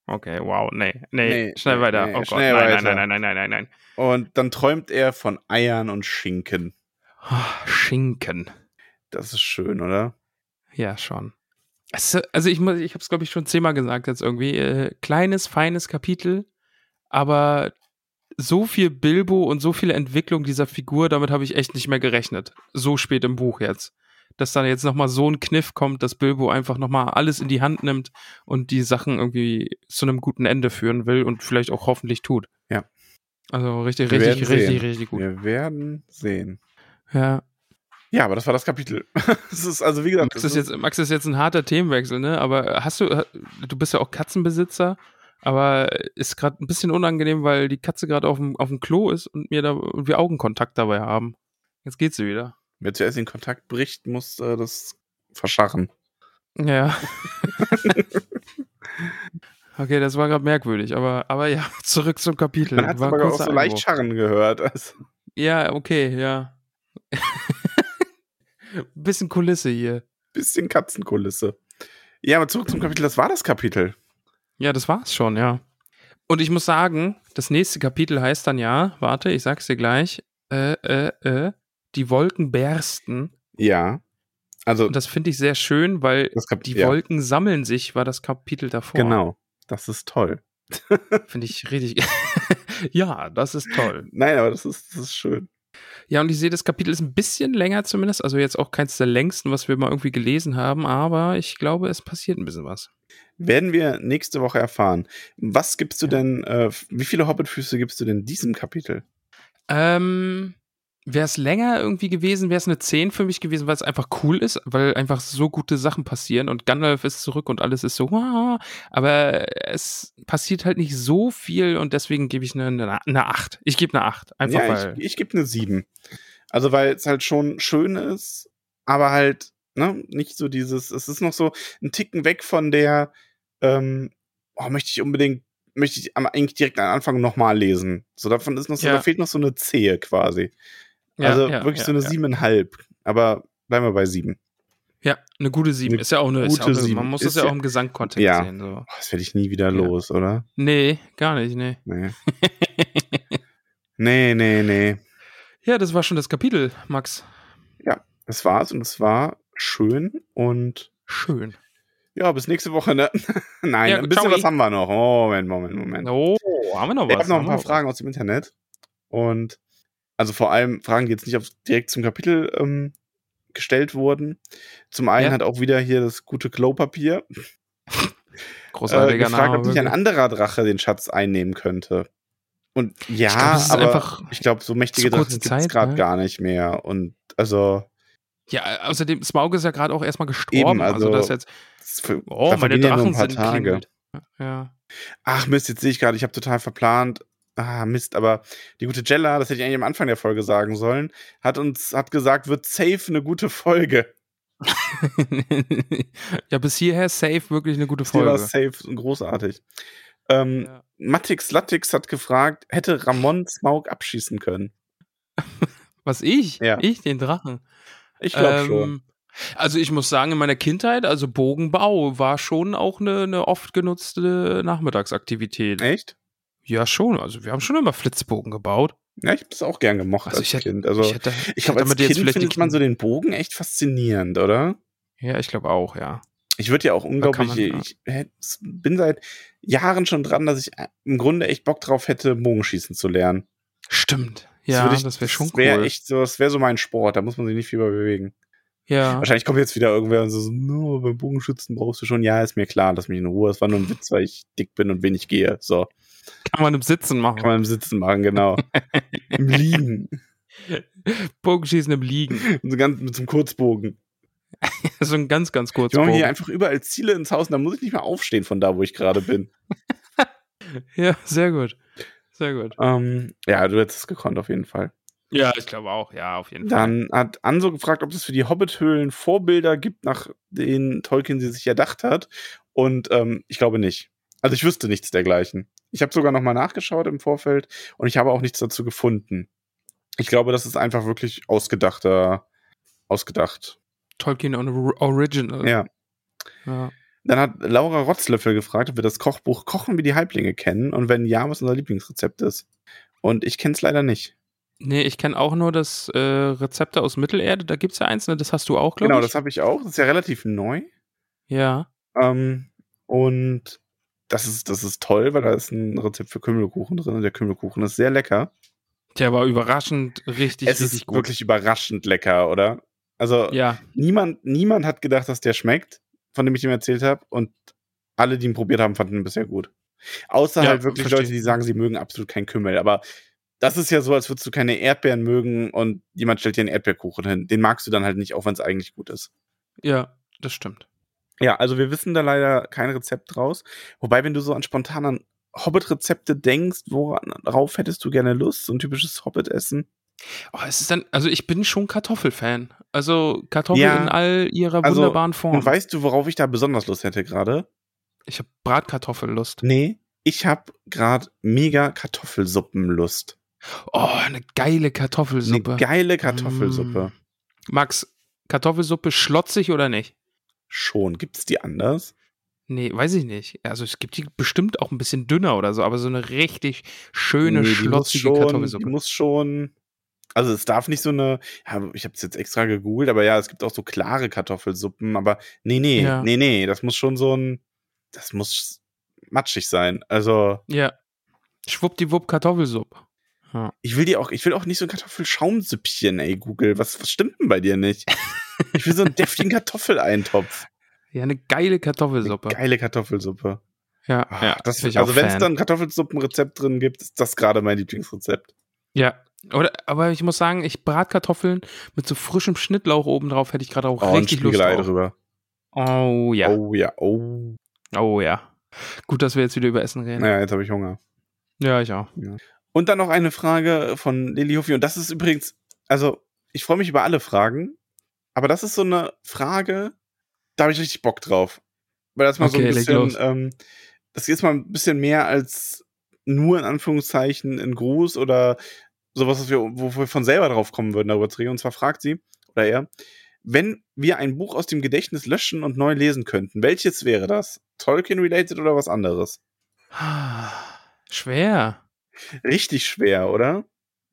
Okay, wow, nee, nee, Nee, schnell weiter. nee, oh Gott, schnell nein, weiter. nein, nein, nein, nein, nein, nein, nein. Und dann träumt er von Eiern und Schinken. Ah, Schinken. Das ist schön, oder? Ja, schon. Also ich muss, ich habe es glaube ich schon zehnmal gesagt jetzt irgendwie. Äh, kleines, feines Kapitel, aber so viel Bilbo und so viele Entwicklung dieser Figur, damit habe ich echt nicht mehr gerechnet. So spät im Buch jetzt. Dass dann jetzt nochmal so ein Kniff kommt, dass Bilbo einfach nochmal alles in die Hand nimmt und die Sachen irgendwie zu einem guten Ende führen will und vielleicht auch hoffentlich tut. Ja. Also richtig, Wir richtig, richtig, sehen. richtig gut. Wir werden sehen. Ja. Ja, aber das war das Kapitel. Es ist also, wie gesagt, Max das ist, jetzt, Max ist jetzt ein harter Themenwechsel, ne? Aber hast du, du bist ja auch Katzenbesitzer, aber ist gerade ein bisschen unangenehm, weil die Katze gerade auf dem, auf dem Klo ist und mir da und wir Augenkontakt dabei haben. Jetzt geht sie wieder. Wer zuerst in Kontakt bricht, muss äh, das verscharren. Ja. okay, das war gerade merkwürdig, aber, aber ja, zurück zum Kapitel. Man hat aber auch so leicht scharren gehört. Also, Ja, okay, ja. bisschen Kulisse hier. bisschen Katzenkulisse. Ja, aber zurück zum Kapitel. Das war das Kapitel. Ja, das war's schon, ja. Und ich muss sagen, das nächste Kapitel heißt dann ja, warte, ich sag's dir gleich, äh, äh, äh, die Wolken bersten. Ja. Also, Und das finde ich sehr schön, weil Kap die ja, Wolken sammeln sich, war das Kapitel davor. Genau. Das ist toll. Finde ich richtig. ja, das ist toll. Nein, aber das ist, das ist schön. Ja, und ich sehe, das Kapitel ist ein bisschen länger zumindest, also jetzt auch keins der längsten, was wir mal irgendwie gelesen haben, aber ich glaube, es passiert ein bisschen was. Werden wir nächste Woche erfahren. Was gibst du Ja. denn, äh, wie viele Hobbitfüße gibst du denn diesem Kapitel? Ähm, wäre es länger irgendwie gewesen, wäre es eine 10 für mich gewesen, weil es einfach cool ist, weil einfach so gute Sachen passieren und Gandalf ist zurück und alles ist so, aber es passiert halt nicht so viel und deswegen gebe ich eine, eine, eine 8. Ich gebe eine 8. Einfach ja, weil. ich, ich gebe eine 7. Also, weil es halt schon schön ist, aber halt, ne, nicht so dieses, es ist noch so ein Ticken weg von der, ähm, oh, möchte ich unbedingt, möchte ich eigentlich direkt am Anfang nochmal lesen. So, davon ist noch so, Ja. da fehlt noch so eine Zehe quasi. Ja, also ja, wirklich ja, so eine ja. siebeneinhalb. Aber bleiben wir bei sieben. Ja, eine gute 7. Eine Ist ja auch eine, ja auch gute eine 7. man muss Ist das ja ja- auch im Gesamtkontext Ja. sehen. So. Das werde ich nie wieder Ja. los, oder? Nee, gar nicht, nee. Nee. nee, nee, nee. Ja, das war schon das Kapitel, Max. Das war's und es war schön und Schön. ja, bis nächste Woche, ne? Nein, Ja, ein bisschen was haben wir noch. Oh, Moment, Moment, Moment. Oh, haben wir noch was? ich habe noch ein paar Fragen aus dem Internet und also vor allem Fragen, die jetzt nicht auf, direkt zum Kapitel ähm, gestellt wurden. Zum einen Ja. hat auch wieder hier das gute Klopapier was? äh, Großartiger gefragt, ob nicht ein anderer Drache den Schatz einnehmen könnte. Und ja, Ich glaub, aber ich glaube, so mächtige Drachen gibt es gerade ne? gar nicht mehr. Und also, Ja, außerdem, Smaug ist ja gerade auch erstmal gestorben. Eben, also, also- das jetzt. für, Oh, meine vergehen ja Drachen ein paar sind Tage. klingelt. Ja. Ach Mist, jetzt sehe ich gerade, ich habe total verplant. Ah, Mist, aber die gute Jella, das hätte ich eigentlich am Anfang der Folge sagen sollen, hat uns, hat gesagt, wird safe eine gute Folge. ja, bis hierher safe wirklich eine gute Die war Folge. safe und großartig. Ähm, Ja. Matix Latix hat gefragt, hätte Ramon Smaug abschießen können? Was ich? Ja. Ich, den Drachen. Ich glaube Ähm, schon. Also ich muss sagen, in meiner Kindheit, also Bogenbau war schon auch eine, eine oft genutzte Nachmittagsaktivität. Echt? Ja, schon. Also wir haben schon immer Flitzbogen gebaut. Ja, ich habe es auch gern gemocht Also als ich Kind. Also, ich hätte, ich glaube, hätte als Kind findet man so den Bogen echt faszinierend, oder? Ja, ich glaube auch, ja. Ich würde ja auch unglaublich, man, ja. ich bin seit Jahren schon dran, dass ich im Grunde echt Bock drauf hätte, Bogenschießen zu lernen. Stimmt. Das Ja, ich- das wäre schon Das wäre cool. echt so, das wäre so mein Sport, da muss man sich nicht viel bewegen. ja. Wahrscheinlich kommt jetzt wieder irgendwer und so, so no, beim Bogenschützen brauchst du schon. Ja, ist mir klar, lass mich in Ruhe. Das war nur ein Witz, weil ich dick bin und wenig gehe. So, Kann man im Sitzen machen. kann man im Sitzen machen, genau. Im Liegen. Bogenschießen im Liegen. So ganz, mit so einem Kurzbogen. so ein ganz, ganz kurz. Ich mache hier einfach überall Ziele ins Haus und da muss ich nicht mehr aufstehen von da, wo ich gerade bin. Ja, sehr gut. Sehr gut. Ähm, ja, du hättest es gekonnt, auf jeden Fall. Ja, ich glaube auch. Ja, auf jeden Fall. Dann hat Anso gefragt, ob es für die Hobbit-Höhlen Vorbilder gibt, nach denen Tolkien sie sich erdacht hat. Und ähm, ich glaube nicht. Also ich wüsste nichts dergleichen. Ich habe sogar noch mal nachgeschaut im Vorfeld und ich habe auch nichts dazu gefunden. Ich glaube, das ist einfach wirklich ausgedachter, ausgedacht. Tolkien on Original. Ja. ja. Dann hat Laura Rotzlöffel gefragt, ob wir das Kochbuch Kochen wie die Halblinge kennen und wenn ja, was unser Lieblingsrezept ist. Und ich kenne es leider nicht. Nee, ich kenne auch nur das äh, Rezepte aus Mittelerde. Da gibt es ja eins, ne? das hast du auch, glaube Genau, ich. das habe ich auch. Das ist ja relativ neu. ja. Ähm, und das ist, das ist toll, weil da ist ein Rezept für Kümmelkuchen drin und der Kümmelkuchen ist sehr lecker. Der war überraschend richtig, es richtig ist gut. wirklich überraschend lecker, oder? Also ja, niemand, niemand hat gedacht, dass der schmeckt, von dem ich ihm erzählt habe. Und alle, die ihn probiert haben, fanden ihn bisher gut. Außer Ja, halt wirklich verstehe. Leute, die sagen, sie mögen absolut keinen Kümmel. Aber das ist ja so, als würdest du keine Erdbeeren mögen und jemand stellt dir einen Erdbeerkuchen hin. Den magst du dann halt nicht, auch wenn es eigentlich gut ist. ja, das stimmt. Ja, also wir wissen da leider kein Rezept draus. Wobei, wenn du so an spontanen Hobbit-Rezepte denkst, worauf hättest du gerne Lust? So ein typisches Hobbit-Essen? Oh, es ist dann, also ich bin schon Kartoffelfan. Also Kartoffel Ja, in all ihrer also, wunderbaren Form. Und weißt du, worauf ich da besonders Lust hätte gerade? ich habe Bratkartoffellust. Nee, ich habe gerade mega Kartoffelsuppenlust. Oh, eine geile Kartoffelsuppe. Eine geile Kartoffelsuppe. Max, Kartoffelsuppe schlotzig oder nicht? Schon. Gibt's die anders? Nee, weiß ich nicht. Also es gibt die bestimmt auch ein bisschen dünner oder so, aber so eine richtig schöne, Nee, schlotzige schon, Kartoffelsuppe. Die muss schon. Also es darf nicht so eine, ja, ich habe es jetzt extra gegoogelt, aber ja, es gibt auch so klare Kartoffelsuppen, aber nee, nee, Ja. nee, nee, das muss schon so ein, das muss matschig sein. Also ja. Schwuppdiwupp Kartoffelsuppe. Ja. ich will dir auch, ich will auch nicht so ein Kartoffelschaumsüppchen, ey, Google. Was, was stimmt denn bei dir nicht? Ich will so einen deftigen Kartoffeleintopf. ja, eine geile Kartoffelsuppe. Geile Kartoffelsuppe. Ja, Ah, ja das, bin ich auch also wenn es dann Kartoffelsuppenrezept drin gibt, ist das gerade mein Lieblingsrezept. Ja. Oder, aber ich muss sagen, ich Bratkartoffeln mit so frischem Schnittlauch oben drauf hätte ich gerade auch Oh, richtig Lust Spiegelei drauf. drüber. Oh ja. Oh ja, oh. Oh ja. Gut, dass wir jetzt wieder über Essen reden. Naja, jetzt habe ich Hunger. Ja, ich auch. Und dann noch eine Frage von Lili Huffi. Und das ist übrigens, also ich freue mich über alle Fragen, aber das ist so eine Frage, da habe ich richtig Bock drauf. Weil das mal so Okay, ein leg bisschen, ähm, das ist mal ein bisschen mehr als nur in Anführungszeichen ein Gruß oder sowas, was wir, wo wir von selber drauf kommen würden, darüber zu reden. Und zwar fragt sie, oder er, wenn wir ein Buch aus dem Gedächtnis löschen und neu lesen könnten, welches wäre das? Tolkien-related oder was anderes? Schwer. Richtig schwer, oder?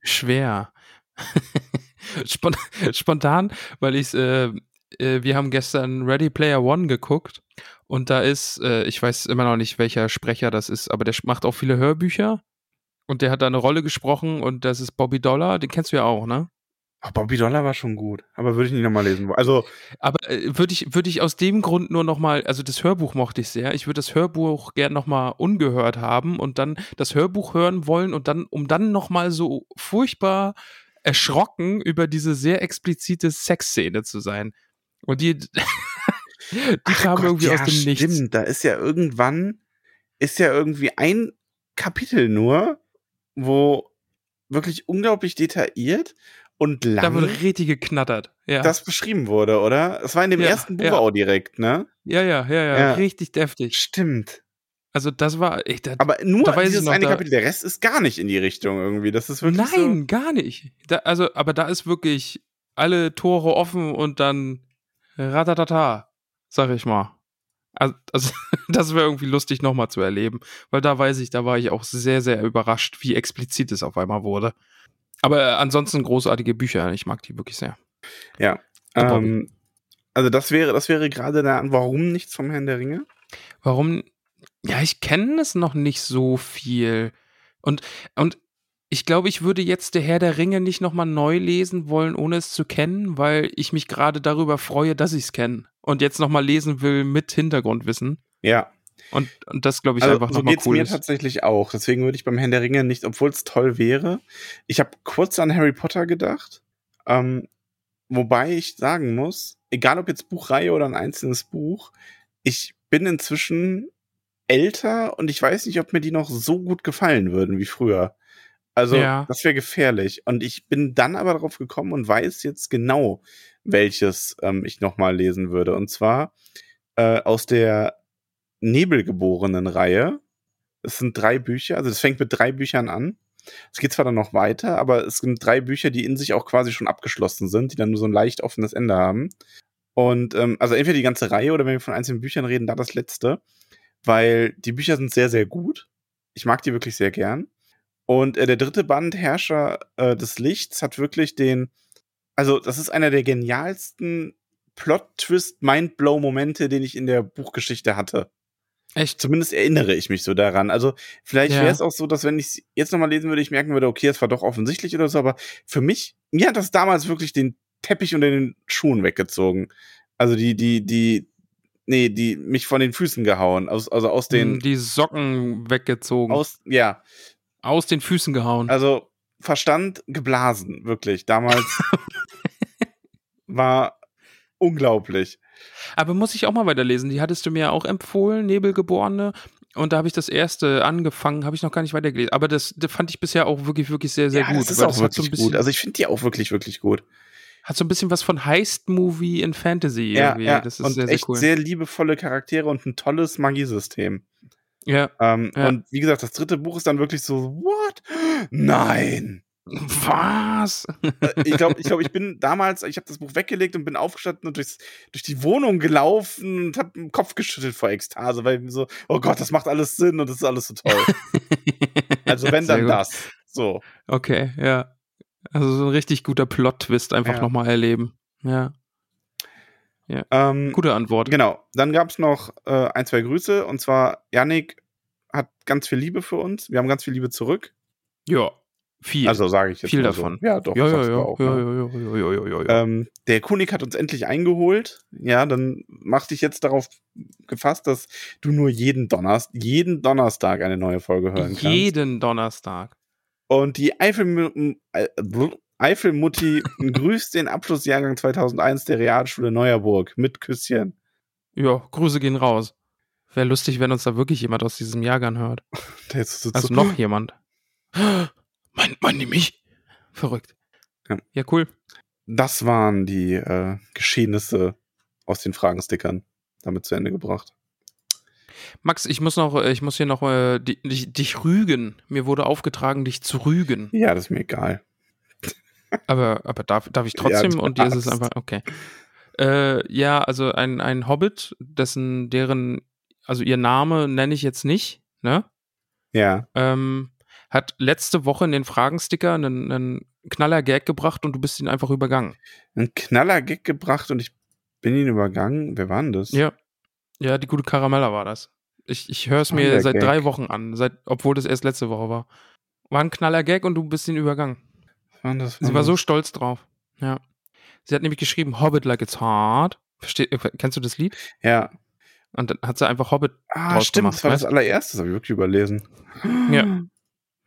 Schwer. Spon spontan, weil ich äh, äh, wir haben gestern Ready Player One geguckt und da ist, äh, ich weiß immer noch nicht, welcher Sprecher das ist, aber der macht auch viele Hörbücher und der hat da eine Rolle gesprochen und das ist Bobby Dollar, den kennst du ja auch, ne? Ach, Bobby Dollar war schon gut, aber würde ich nicht nochmal lesen wollen. Also, Aber äh, würde ich, würd ich aus dem Grund nur nochmal, also das Hörbuch mochte ich sehr. Ich würde das Hörbuch gern nochmal ungehört haben und dann das Hörbuch hören wollen und dann, um dann nochmal so furchtbar erschrocken über diese sehr explizite Sexszene zu sein. Und die, die ach kam Gott, irgendwie ja, aus dem stimmt. Nichts. Da ist ja irgendwann, ist ja irgendwie ein Kapitel nur, wo wirklich unglaublich detailliert und Da lang wurde richtig geknattert. Ja. das beschrieben wurde, oder? Das war in dem Ja, ersten Buch ja. auch direkt, ne? ja, ja, ja, ja, Ja. richtig deftig. Stimmt. Also das war, ich, da, Aber nur Da dieses eine da- Kapitel, der Rest ist gar nicht in die Richtung irgendwie. Das ist wirklich Nein, gar nicht. Da, also, aber da ist wirklich alle Tore offen und dann ratatata, sag ich mal. Also, also das wäre irgendwie lustig nochmal zu erleben, weil da weiß ich, da war ich auch sehr, sehr überrascht, wie explizit es auf einmal wurde. Aber äh, ansonsten großartige Bücher, ich mag die wirklich sehr. Ja. Ähm, Also das wäre, das wäre gerade der, warum nichts vom Herrn der Ringe? Warum? Ja, ich kenne es noch nicht so viel. Und, und ich glaube, ich würde jetzt der Herr der Ringe nicht nochmal neu lesen wollen, ohne es zu kennen, weil ich mich gerade darüber freue, dass ich es kenne. Und jetzt nochmal lesen will mit Hintergrundwissen. Ja. Und, und das glaube ich also, einfach so nochmal geht's cool mir ist. tatsächlich auch. Deswegen würde ich beim Herrn der Ringe nicht, obwohl es toll wäre. Ich habe kurz an Harry Potter gedacht. Ähm, wobei ich sagen muss, egal ob jetzt Buchreihe oder ein einzelnes Buch, ich bin inzwischen älter und ich weiß nicht, ob mir die noch so gut gefallen würden wie früher. Also, Ja. das wäre gefährlich. Und ich bin dann aber darauf gekommen und weiß jetzt genau, welches ähm, ich nochmal lesen würde. Und zwar äh, aus der Nebelgeborenen-Reihe. Es sind drei Bücher, also es fängt mit drei Büchern an. Es geht zwar dann noch weiter, aber es sind drei Bücher, die in sich auch quasi schon abgeschlossen sind, die dann nur so ein leicht offenes Ende haben. Und ähm, also entweder die ganze Reihe oder wenn wir von einzelnen Büchern reden, da das letzte. Weil die Bücher sind sehr, sehr gut. Ich mag die wirklich sehr gern. Und äh, der dritte Band, Herrscher äh, des Lichts, hat wirklich den, also das ist einer der genialsten Plot-Twist-Mind-Blow-Momente, den ich in der Buchgeschichte hatte. Echt? Zumindest erinnere ich mich so daran. Also vielleicht Ja. wäre es auch so, dass wenn ich es jetzt nochmal lesen würde, ich merken würde, okay, es war doch offensichtlich oder so, aber für mich, mir hat das damals wirklich den Teppich unter den Schuhen weggezogen. Also die, die, die, nee, die mich von den Füßen gehauen. Aus, also aus den, Hm, Die Socken weggezogen. Aus, aus, ja, den Füßen gehauen. also Verstand geblasen, wirklich. Damals war unglaublich. Aber muss ich auch mal weiterlesen. Die hattest du mir ja auch empfohlen, Nebelgeborene. Und da habe ich das erste angefangen, habe ich noch gar nicht weitergelesen. Aber das, das fand ich bisher auch wirklich, wirklich sehr, sehr ja, gut. das ist auch das hat so, wirklich bisschen, gut. Also ich finde die auch wirklich, wirklich gut. hat so ein bisschen was von Heist-Movie in Fantasy Ja, irgendwie. ja. Das ist und sehr, sehr echt cool. sehr liebevolle Charaktere und ein tolles Magiesystem. ja. Ähm, Ja. Und wie gesagt, das dritte Buch ist dann wirklich so, what? Nein! Was? Äh, ich glaube, ich, glaub, ich bin damals, ich habe das Buch weggelegt und bin aufgestanden und durchs, durch die Wohnung gelaufen und habe den Kopf geschüttelt vor Ekstase, weil mir so, oh Gott, das macht alles Sinn und das ist alles so toll. Also wenn dann das. So. Okay, ja. Also so ein richtig guter Plot-Twist einfach Ja. nochmal erleben. Ja. Ähm, Gute Antwort. Genau. Dann gab es noch äh, ein, zwei Grüße und zwar Yannick hat ganz viel Liebe für uns. Wir haben ganz viel Liebe zurück. Ja. Viel. Also sage ich jetzt Viel davon. So. Ja, doch. ja, ja, sagst ja. du auch, ja, ne? ja, ja, ja, ja, ja, ja. Ähm, der Kunig hat uns endlich eingeholt. Ja, dann mach dich jetzt darauf gefasst, dass du nur jeden Donnerstag, jeden Donnerstag eine neue Folge hören kannst. Jeden Donnerstag. Und die Eifel, äh, Eifelmutti grüßt den Abschlussjahrgang 2001 der Realschule Neuerburg mit Küsschen. Ja, Grüße gehen raus. Wäre lustig, wenn uns da wirklich jemand aus diesem Jahrgang hört. Also noch jemand. Mein, meinen die mich? Verrückt. Ja. Ja, cool. Das waren die äh, Geschehnisse aus den Fragenstickern damit zu Ende gebracht. Max, ich muss noch, äh, ich muss hier noch äh, di- dich, dich rügen. Mir wurde aufgetragen, dich zu rügen. Ja, das ist mir egal. Aber, aber darf, darf ich Ja, trotzdem du und dir ist es einfach, okay. Äh, ja, also ein, ein Hobbit, dessen, deren, also ihr Name nenne ich jetzt nicht, ne? Ja. Ähm, hat letzte Woche in den Fragensticker einen, einen Knaller-Gag gebracht und du bist ihn einfach übergangen. Ein Knaller-Gag gebracht und ich bin ihn übergangen. Wer war denn das? Ja. Ja, die gute Karamella war das. Ich, ich höre es mir seit drei Wochen an, seit, obwohl das erst letzte Woche war. War ein Knaller-Gag und du bist ihn übergangen. Was war das? Sie war so stolz drauf. Ja. Sie hat nämlich geschrieben, Hobbit like it's hard. Versteh, kennst du das Lied? Ja. Und dann hat sie einfach Hobbit. Ah, stimmt. gemacht, das war das weißt? allererste. Das habe ich wirklich überlesen. Ja.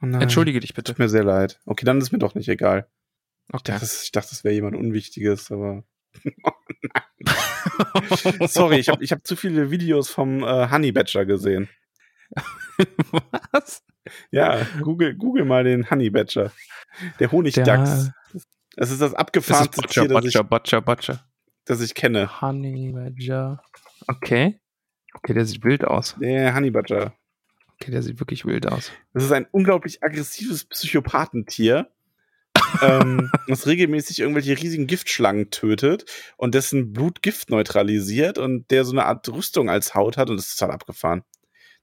Oh. Entschuldige dich bitte. Tut mir sehr leid. Okay, dann ist mir doch nicht egal. Ich Okay. dachte, das- ich dachte, das wäre jemand Unwichtiges, aber. Sorry, ich habe ich hab zu viele Videos vom äh, Honey Badger gesehen. Was? Ja, google, google mal den Honey Badger. Der Honigdachs. Das ist das Das ist abgefahrenste Butcher, Tier, das ich, Butcher, Butcher, Butcher. das ich kenne. Honey Badger. Okay. Okay, der sieht wild aus. Der Honey Badger. Okay, der sieht wirklich wild aus. Das ist ein unglaublich aggressives Psychopathentier, ähm, das regelmäßig irgendwelche riesigen Giftschlangen tötet und dessen Blut Gift neutralisiert und der so eine Art Rüstung als Haut hat und das ist total abgefahren.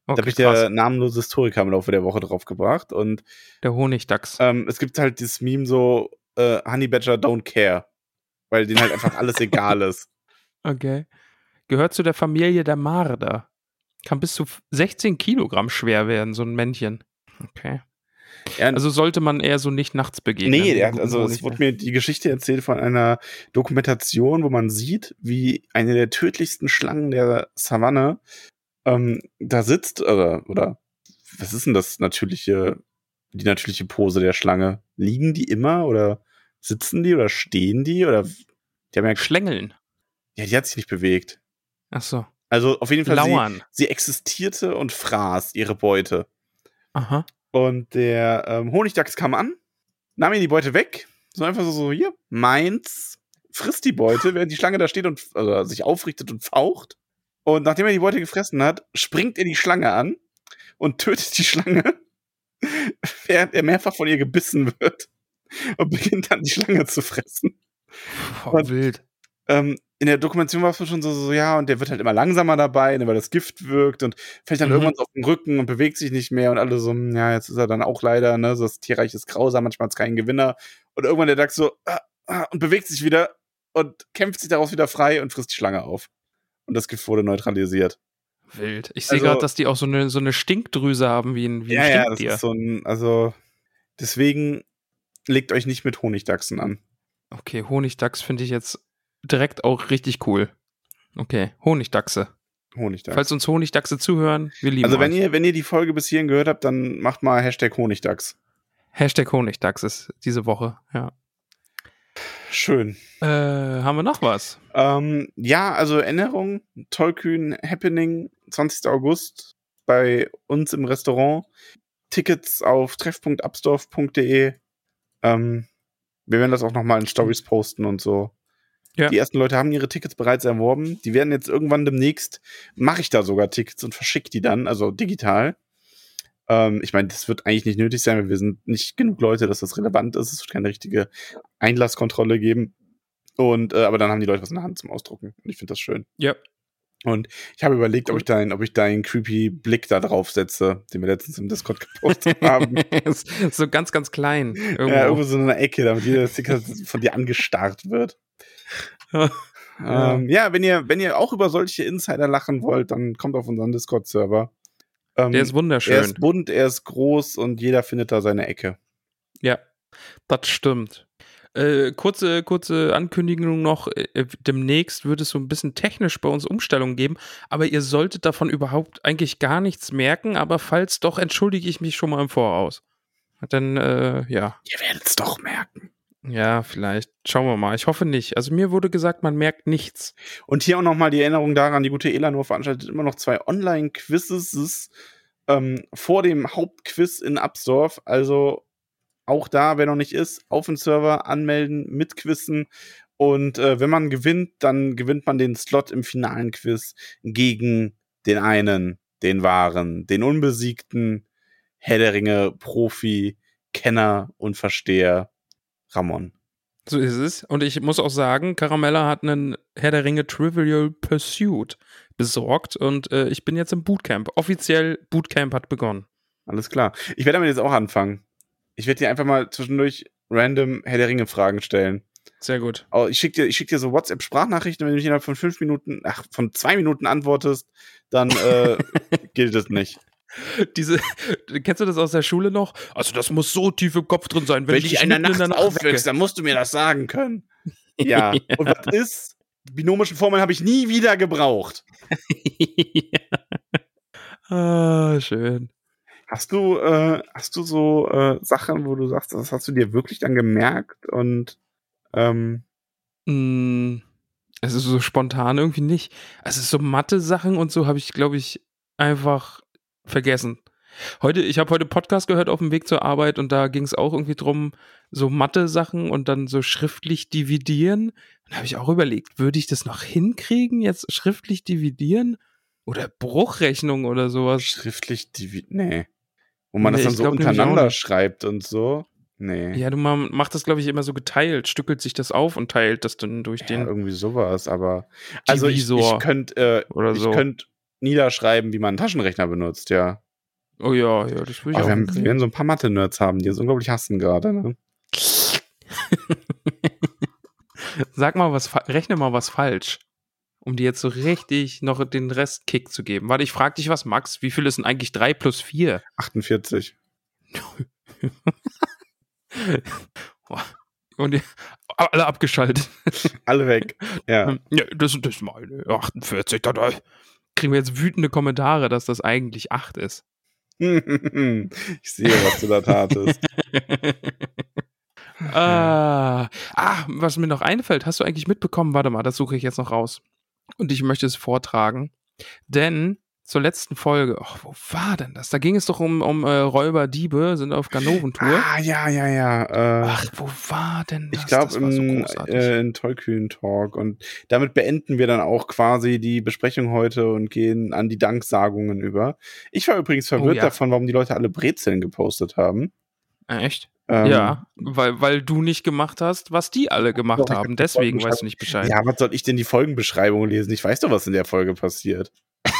da Okay, habe ich krass. der namenlose Historiker im Laufe der Woche drauf gebracht und Der Honigdachs. ähm, es gibt halt dieses Meme so, äh, Honey Badger don't care, weil denen halt einfach alles egal ist. Okay. Gehört zu der Familie der Marder. Kann bis zu 16 Kilogramm schwer werden, so ein Männchen. Okay. Ja, Also sollte man eher so nicht nachts begegnen. Nee, hat, also es wurde mir die Geschichte erzählt von einer Dokumentation, wo man sieht, wie eine der tödlichsten Schlangen der Savanne ähm, da sitzt, oder, oder was ist denn das natürliche, die natürliche Pose der Schlange? Liegen die immer oder sitzen die oder stehen die oder die haben ja, Schlängeln. ja, die hat sich nicht bewegt. Ach so. Also auf jeden Fall, sie, Lauern. sie existierte und fraß ihre Beute. Aha. Und der ähm, Honigdachs kam an, nahm ihr die Beute weg, so einfach so, so hier, meins, frisst die Beute, während die Schlange da steht und also sich aufrichtet und faucht. Und nachdem er die Beute gefressen hat, springt er die Schlange an und tötet die Schlange, während er mehrfach von ihr gebissen wird und beginnt dann die Schlange zu fressen. Boah, Und- wild. Ähm, in der Dokumentation war es schon so, so, ja, und der wird halt immer langsamer dabei, ne, weil das Gift wirkt und fällt dann Mhm. irgendwann so auf den Rücken und bewegt sich nicht mehr und alle so, hm, ja, jetzt ist er dann auch leider, ne, so das Tierreich ist grausam, manchmal hat es keinen Gewinner. Und irgendwann der Dachs so, ah, ah, und bewegt sich wieder und kämpft sich daraus wieder frei und frisst die Schlange auf. Und das Gift wurde neutralisiert. Wild. Ich sehe Also- gerade, dass die auch so eine, so eine Stinkdrüse haben wie ein, wie ja, ein ja, das Stinktier. ist so ein, also, deswegen legt euch nicht mit Honigdachsen an. Okay, Honigdachs finde ich jetzt direkt auch richtig cool. Okay, Honigdachse. Honigdachs. Falls uns Honigdachse zuhören, wir lieben also, wenn euch. ihr, wenn ihr die Folge bis hierhin gehört habt, dann macht mal Hashtag Honigdachs. Hashtag Honigdachs ist diese Woche, ja. Schön. Äh, haben wir noch was? Ähm, ja, also Erinnerung, Tollkühn Happening, 20. August bei uns im Restaurant. Tickets auf treff.absdorf.de. Ähm, wir werden das auch nochmal in Stories posten und so. Ja. Die ersten Leute haben ihre Tickets bereits erworben. Die werden jetzt irgendwann demnächst, mache ich da sogar Tickets und verschicke die dann, also digital. Ähm, ich meine, das wird eigentlich nicht nötig sein, weil wir sind nicht genug Leute, dass das relevant ist. Es wird keine richtige Einlasskontrolle geben. Und äh, aber dann haben die Leute was in der Hand zum Ausdrucken. Und ich finde das schön. Ja. Und ich habe überlegt, ob ich deinen, ob ich deinen creepy Blick da drauf setze, den wir letztens im Discord gepostet haben. So ganz, ganz klein. Irgendwo. Ja, irgendwo so in einer Ecke, damit jeder von dir angestarrt wird. Ja. Ähm, ja, wenn ihr, wenn ihr auch über solche Insider lachen wollt, dann kommt auf unseren Discord-Server. Ähm, Der ist wunderschön. er ist bunt, er ist groß und jeder findet da seine Ecke. Ja, das stimmt. Äh, kurze, kurze Ankündigung noch. Äh, demnächst wird es so ein bisschen technisch bei uns Umstellungen geben, aber ihr solltet davon überhaupt eigentlich gar nichts merken, aber falls doch, entschuldige ich mich schon mal im Voraus. Dann, äh, ja. Ihr werdet es doch merken. Ja, vielleicht. Schauen wir mal. Ich hoffe nicht. Also mir wurde gesagt, man merkt nichts. Und hier auch nochmal die Erinnerung daran, die gute Elanor veranstaltet immer noch zwei Online-Quizzes ähm, vor dem Hauptquiz in Absdorf. Also auch da, wer noch nicht ist, auf den Server anmelden, mitquissen. Und äh, wenn man gewinnt, dann gewinnt man den Slot im finalen Quiz gegen den einen, den wahren, den unbesiegten Herr der Ringe, Profi, Kenner und Versteher, Ramon. So ist es. Und ich muss auch sagen, Caramella hat einen Herr der Ringe Trivial Pursuit besorgt und äh, ich bin jetzt im Bootcamp. Offiziell Bootcamp hat begonnen. Alles klar. Ich werde damit jetzt auch anfangen. Ich werde dir einfach mal zwischendurch random Herr der Ringe Fragen stellen. Sehr gut. Oh, ich schicke dir, ich schick dir so WhatsApp-Sprachnachrichten, wenn du mich innerhalb von fünf Minuten, ach, von zwei Minuten antwortest, dann äh, gilt es nicht. Diese, kennst du das aus der Schule noch? Also das muss so tief im Kopf drin sein, wenn, ich dich der Nacht wecke. dann musst du mir das sagen können. Ja. Und was ist? Binomische Formeln habe ich nie wieder gebraucht. ah, schön. Hast du, äh, hast du so äh, Sachen, wo du sagst, das hast du dir wirklich dann gemerkt und ähm, Mm, es ist so spontan irgendwie nicht. Also so Mathe-Sachen und so habe ich, glaube ich, einfach vergessen. Heute, ich habe heute Podcast gehört auf dem Weg zur Arbeit und da ging es auch irgendwie drum, so Mathe-Sachen und dann so schriftlich dividieren. Dann habe ich auch überlegt, würde ich das noch hinkriegen, jetzt schriftlich dividieren? Oder Bruchrechnung oder sowas? schriftlich divi nee. Wo man Nee, das dann ich so glaub untereinander schreibt und so. Nee. Ja, du man macht das, glaube ich, immer so geteilt, stückelt sich das auf und teilt das dann durch Ja, den irgendwie sowas, aber also ich, Divisor ich könnte äh, oder ich so. könnte niederschreiben, wie man einen Taschenrechner benutzt, ja. oh ja, ja, das würde ich Aber auch wir, haben, wir werden so ein paar Mathe-Nerds haben, die uns unglaublich hassen gerade. Ne? Sag mal was, rechne mal was falsch. um dir jetzt so richtig noch den Rest Kick zu geben. Warte, ich frag dich was, Max. Wie viel ist denn eigentlich 3 plus 4? 48. Und alle abgeschaltet. Alle weg. Ja. ja das, das ist meine 48. Kriegen wir jetzt wütende Kommentare, dass das eigentlich 8 ist. ich sehe, was du da tatest. ah, ah, was mir noch einfällt, hast du eigentlich mitbekommen? Warte mal, das suche ich jetzt noch raus. Und ich möchte es vortragen. Denn zur letzten Folge, oh, wo war denn das? Da ging es doch um, um äh, Räuber, Diebe, sind auf Ganoventour. Ah, ja, ja, ja. Äh, Ach, wo war denn das? Ich glaube im so äh, in Tollkühn Talk. Und damit beenden wir dann auch quasi die Besprechung heute und gehen an die Danksagungen über. Ich war übrigens verwirrt oh, ja. davon, warum die Leute alle Brezeln gepostet haben. Echt? Ähm, ja, weil, weil du nicht gemacht hast, was die alle gemacht doch, haben. Deswegen weißt du nicht Bescheid. Ja, was soll ich denn die Folgenbeschreibung lesen? Ich weiß doch, was in der Folge passiert.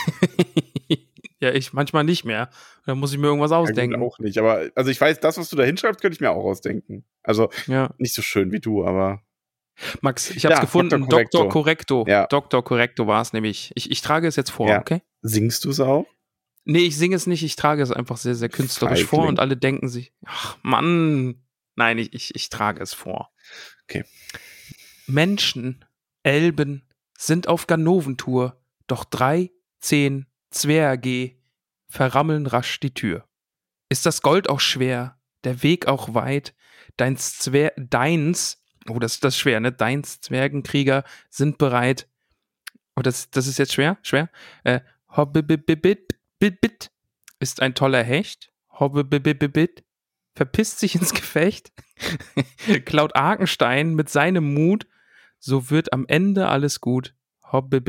ja, ich manchmal nicht mehr. Da muss ich mir irgendwas ausdenken. Ja, auch nicht, aber also ich weiß, das, was du da hinschreibst, könnte ich mir auch ausdenken. Also ja. nicht so schön wie du, aber. Max, ich habe es ja, gefunden. Dr. Correcto. Ja. Dr. Correcto war es nämlich. Ich, ich trage es jetzt vor, ja. okay? Singst du es auch? Nee, ich singe es nicht, ich trage es einfach sehr, sehr künstlerisch Feigling. vor und alle denken sich, ach Mann, nein, ich, ich, ich trage es vor. Okay. Menschen, Elben, sind auf Ganoventour, doch drei, zehn, Zwerge verrammeln rasch die Tür. Ist das Gold auch schwer, der Weg auch weit, deins Zwer deins, oh, das, das ist schwer, ne? Deins Zwergenkrieger sind bereit. Oh, das, das ist jetzt schwer, schwer. Äh, hobbibibibit, Bit, bit ist ein toller Hecht. Hobbe, bit, bit, bit, verpisst sich ins Gefecht, klaut Arkenstein mit seinem Mut, so wird am Ende alles gut. Hobbe,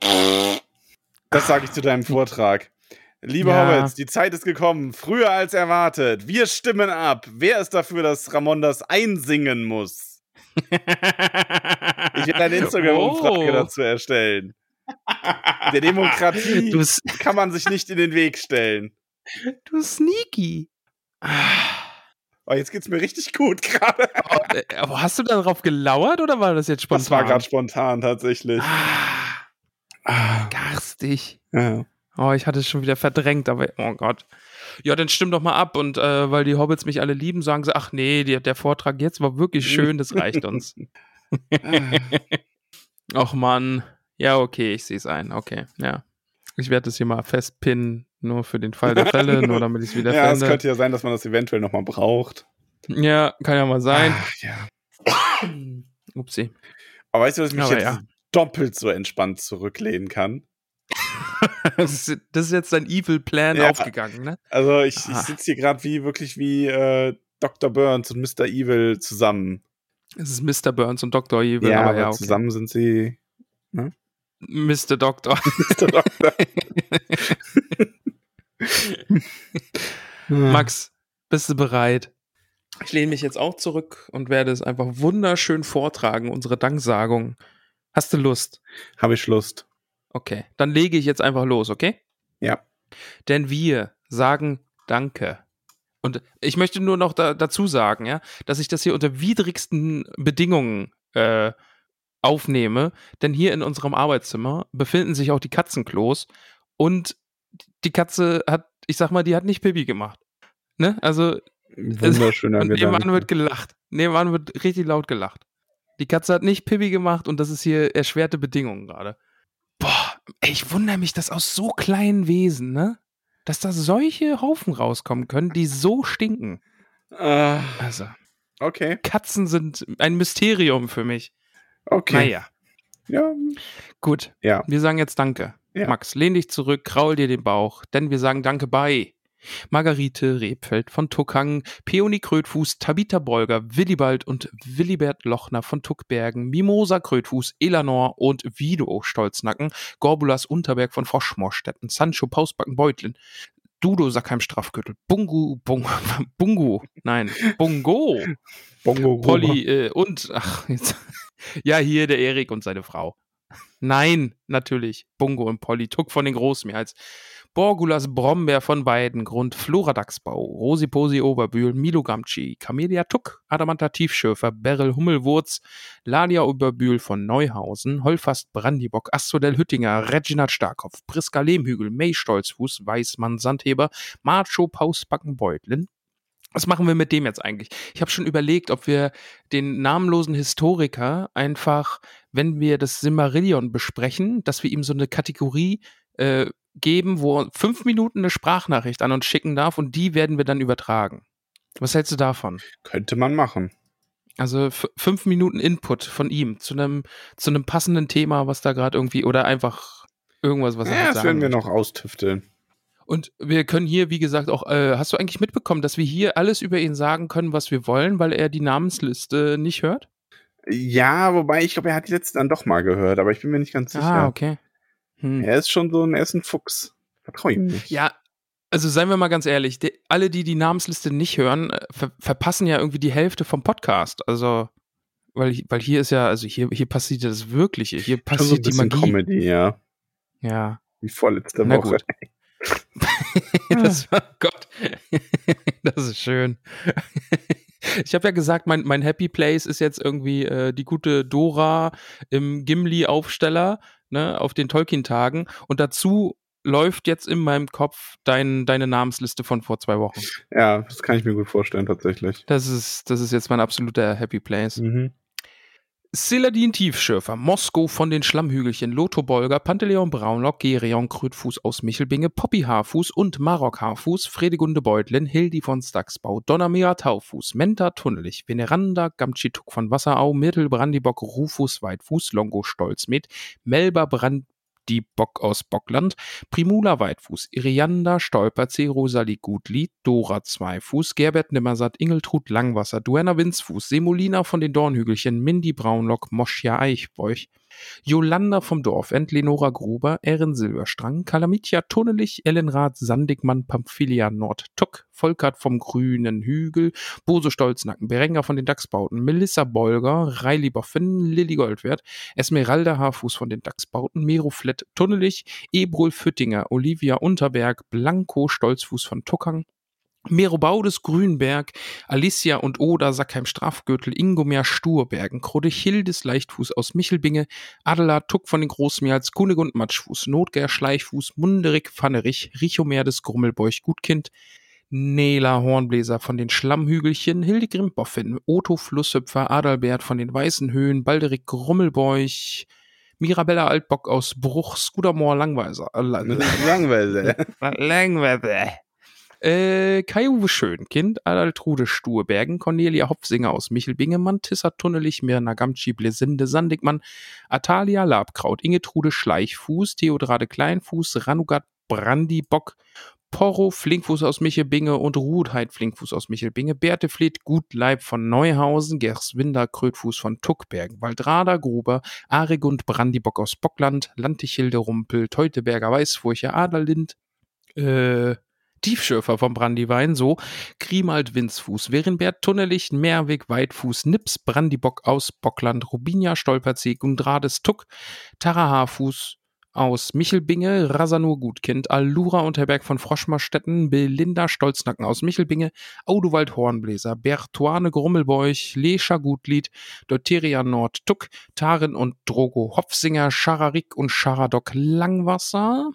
Das sage ich zu deinem Vortrag. Liebe ja. Hobbits, die Zeit ist gekommen, früher als erwartet. Wir stimmen ab. Wer ist dafür, dass Ramon das einsingen muss? ich werde eine Instagram-Umfrage oh. dazu erstellen. Der Demokratie kann man sich nicht in den Weg stellen. Du Sneaky. Oh, jetzt geht's mir richtig gut gerade. Oh, äh, aber hast du darauf gelauert oder war das jetzt spontan? Das war gerade spontan tatsächlich. Ah, ah. Garstig. Ja. Oh, ich hatte es schon wieder verdrängt, aber oh Gott. Ja, dann stimm doch mal ab und äh, weil die Hobbits mich alle lieben, sagen sie, ach nee, die, der Vortrag jetzt war wirklich schön, das reicht uns. ach Mann. Ja, okay, ich sehe es ein. Okay, ja. Ich werde das hier mal festpinnen, nur für den Fall der Fälle, nur damit ich es wieder ja, es könnte ja sein, dass man das eventuell nochmal braucht. Ja, kann ja mal sein. Ach, ja. Upsi. Aber weißt du, ich mich Aber jetzt ja. Doppelt so entspannt zurücklehnen kann? das ist jetzt dein Evil Plan ja, aufgegangen, ne? Also ich, ich sitze hier gerade wie wirklich wie äh, Dr. Burns und Mr. Evil zusammen. Es ist Mr. Burns und Dr. Evil, ja, aber ja, okay. zusammen sind sie. Ne? Mr. Doktor. Mr. Doktor. Max, bist du bereit? Ich lehne mich jetzt auch zurück und werde es einfach wunderschön vortragen, unsere Danksagung. Hast du Lust? Habe ich Lust. Okay, dann lege ich jetzt einfach los, okay? Ja. Denn wir sagen Danke. Und ich möchte nur noch da, dazu sagen, ja, dass ich das hier unter widrigsten Bedingungen äh, aufnehme, denn hier in unserem Arbeitszimmer befinden sich auch die Katzenklos und die Katze hat, ich sag mal, die hat nicht Pipi gemacht. Ne? Also wunderschöner und Nebenan wird gelacht. Nebenan wird richtig laut gelacht. Die Katze hat nicht Pipi gemacht und das ist hier erschwerte Bedingungen gerade. Boah, ey, ich wundere mich, dass aus so kleinen Wesen, ne? Dass da solche Haufen rauskommen können, die so stinken. Uh, also. Okay. Katzen sind ein Mysterium für mich. Okay. Naja. Ja. Gut. Ja. Wir sagen jetzt Danke. Ja. Max, lehn dich zurück, kraul dir den Bauch, denn wir sagen Danke bei Margarete Rebfeld von Tuckang, Peony Krötfuß, Tabitha Bolger, Willibald und Willibert Lochner von Tuckbergen, Mimosa Krötfuß, Elanor und Vido Stolznacken, Gorbulas Unterberg von Froschmorstetten, Sancho Pausbacken Beutlin, Dudo Sackheim Strafgürtel, Bungu, Bungu, Bungu, nein, Bungo, Bongo, Polly äh, und, ach, jetzt, ja, hier der Erik und seine Frau. Nein, natürlich, Bungo und Polly, Tuck von den Großmehrheits. Borgulas Brombeer von Weidengrund, Floradaxbau, Rosiposi Oberbühl, Milo Gamci, Camellia Tuck, Adamanta Tiefschöfer, Beryl Hummelwurz, Ladia Oberbühl von Neuhausen, Holfast Brandibock, Astrodel Hüttinger, Reginald Starkopf, Priska Lehmhügel, May Stolzfuß, Weißmann Sandheber, Macho Pausbacken Beutlin, was machen wir mit dem jetzt eigentlich? Ich habe schon überlegt, ob wir den namenlosen Historiker einfach, wenn wir das Simmerillion besprechen, dass wir ihm so eine Kategorie äh, geben, wo fünf Minuten eine Sprachnachricht an uns schicken darf und die werden wir dann übertragen. Was hältst du davon? Könnte man machen. Also fünf Minuten Input von ihm zu einem zu einem passenden Thema, was da gerade irgendwie oder einfach irgendwas, was ja, er halt das werden wir noch austüfteln. Und wir können hier, wie gesagt, auch, äh, hast du eigentlich mitbekommen, dass wir hier alles über ihn sagen können, was wir wollen, weil er die Namensliste nicht hört? Ja, wobei ich glaube, er hat die letzte dann doch mal gehört, aber ich bin mir nicht ganz sicher. Ah, okay. Hm. Er ist schon so ein, er ist ein Fuchs. Vertraue ihm nicht. Ja, also seien wir mal ganz ehrlich, die, alle, die die Namensliste nicht hören, äh, ver verpassen ja irgendwie die Hälfte vom Podcast. Also, weil, weil hier ist ja, also hier, hier passiert das Wirkliche. Hier passiert so die Magie. Comedy, ja. Ja. Wie vorletzte Na Woche. das war Gott. das ist schön. Ich habe ja gesagt, mein, mein Happy Place ist jetzt irgendwie äh, die gute Dora im Gimli-Aufsteller ne, auf den Tolkien-Tagen. Und dazu läuft jetzt in meinem Kopf dein, deine Namensliste von vor zwei Wochen. Ja, das kann ich mir gut vorstellen, tatsächlich. Das ist, das ist jetzt mein absoluter Happy Place. Mhm. Siladin Tiefschürfer, Mosko von den Schlammhügelchen, Lotho Bolger, Panteleon Braunlock, Gerion Krötfuß aus Michelbinge, Poppy Haarfuß und Marok Haarfuß, Fredegunde Beutlin, Hildi von Staxbau, Donnermea Taufuß, Menta Tunnelich, Veneranda Gamchituk von Wasserau, Myrtel Brandibock, Rufus Weitfuß, Longo Stolzmet, Melba Brand die Bock aus Bockland, Primula Weitfuß, Irianda Stolperzee, Rosalie Gutlied, Dora Zweifuß, Gerbert Nimmersatt, Ingeltrud Langwasser, Duenna Winzfuß, Semolina von den Dornhügelchen, Mindy Braunlock, Moschia Eichbeuch, Jolanda vom Dorfend, Lenora Gruber, Erin Silberstrang, Kalamitia Tunnelich, Ellenrath Sandigmann, Pamphilia Nordtuck, Volkert vom Grünen Hügel, Bose Stolznacken, Berenger von den Dachsbauten, Melissa Bolger, Reili Boffin, Lilly Goldwert, Esmeralda Haarfuß von den Dachsbauten, Mero Flett Tunnelich, Ebrul Füttinger, Olivia Unterberg, Blanco Stolzfuß von Tuckang, Merobaudes Grünberg, Alicia und Oda Sackheim Strafgürtel, Ingomer Sturbergen, Krodechildes Leichtfuß aus Michelbinge, Adela Tuck von den Großmeerls, Kunigund Matschfuß, Notger Schleichfuß, Munderig Pfannerich, Richomer des Grummelbeuch Gutkind, Nela Hornbläser von den Schlammhügelchen, Hildegrim Boffin, Otto Flusshüpfer, Adalbert von den Weißen Höhen, Balderik Grummelbeuch, Mirabella Altbock aus Bruch, Skudermoor Langweiser. Äh, Langweiser. Langweiser. Äh, Kai-Uwe Schönkind, Adaltrude Stuhebergen, Cornelia Hopfsinger aus Michelbingemann, Tissa Tunnelich, Mirna Gamci, Blesinde Sandigmann, Atalia Labkraut, Ingetrude Schleichfuß, Theodrade Kleinfuß, Ranugat Brandibock, Porro Flinkfuß aus Michelbinge und Ruhdheit Flinkfuß aus Michelbinge, Bertefled Gutleib von Neuhausen, Gerswinder Krötfuß von Tuckbergen, Waldrada Gruber, Aregund Brandibock aus Bockland, Lantichilde Rumpel, Teuteberger Weißfurcher, Aderlind, äh, Tiefschürfer vom Brandywein, so Grimald Winzfuß, Werenbert Tunnelich, Meerweg Weitfuß, Nips Brandibock aus Bockland, Rubinia Stolperzee, Gundrades Tuck, Tara Haarfuß aus Michelbinge, Rasanur Gutkind, Allura Unterberg von Froschmarstetten, Belinda Stolznacken aus Michelbinge, Audowald Hornbläser, Bertuane Grummelbeuch, Lescha Gutlied, Deuteria Nord Tuck, Tarin und Drogo Hopfsinger, Schararik und Scharadok Langwasser,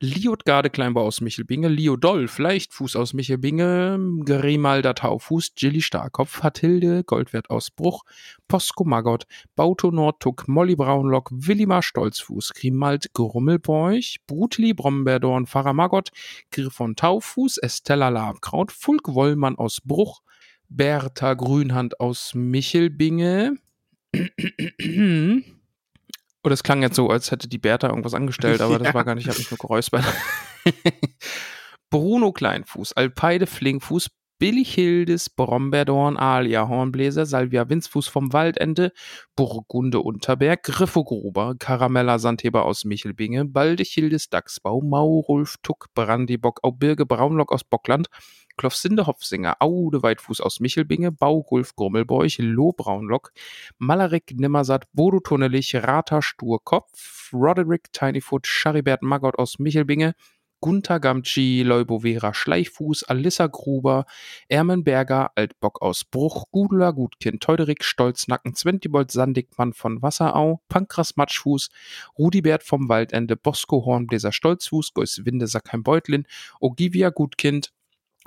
Liot Gardekleinbau aus Michelbinge, Leo Dolf, Leichtfuß aus Michelbinge, Grimalder Taufuß, Jilly Starkopf, Hatilde, Goldwert aus Bruch, Posko Maggot, Bauto Nordtuck, Molly Braunlock, Willimar Stolzfuß, Grimald Grummelbeuch, Brutli Brombeerdorn, Pfarrer Maggot, Griffon Taufuß, Estella Labkraut, Fulk Wollmann aus Bruch, Bertha Grünhand aus Michelbinge, oder es klang jetzt so, als hätte die Bertha irgendwas angestellt, aber ja. das war gar nicht, ich habe mich nur geräuspert. Bruno Kleinfuß, Alpeide Flinkfuß, Billichildes, Brombeerdorn, Alia Hornbläser, Salvia Winzfuß vom Waldende, Burgunde Unterberg, Griffo Gruber, Karamella Sandheber aus Michelbinge, Baldechildes Dachsbau, Maurulf Tuck, Brandibock, Aubirge Braunlock aus Bockland, Klofsinde Hopfsinger, Aude Weitfuß aus Michelbinge, Baugulf Grummelbeuch, Loh Braunlock, Malarik Nimmersatt, Bodo Tunnelich, Rata Sturkopf, Roderick Tinyfoot, Charibert Maggot aus Michelbinge, Gunther Gamci, Leubovera Schleichfuß, Alissa Gruber, Ermenberger, Altbock aus Bruch, Gudula Gutkind, Teuderik Stolznacken, Zwentibold Sandigmann von Wasserau, Pankras Matschfuß, Rudibert vom Waldende, Bosco Hornbläser Stolzfuß, Geus Winde Sackheim Beutlin, Ogivia Gutkind,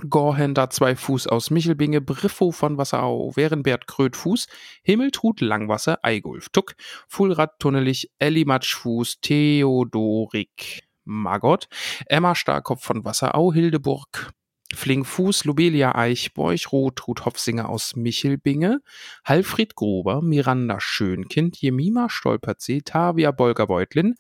Gorhender zwei Fuß aus Michelbinge, Briffo von Wasserau, Werenbert Krötfuß, Himmeltrud Langwasser, Eigulf Tuck, Fulrad Tunnelich, Elli Matschfuß, Theodorik Margot, Emma Starkopf von Wasserau, Hildeburg, Flingfuß, Lobelia Eichborch, Rotrud Hopfsinger aus Michelbinge, Halfried Gruber, Miranda Schönkind, Jemima Stolperzee, Tavia Bolger-Beutlin,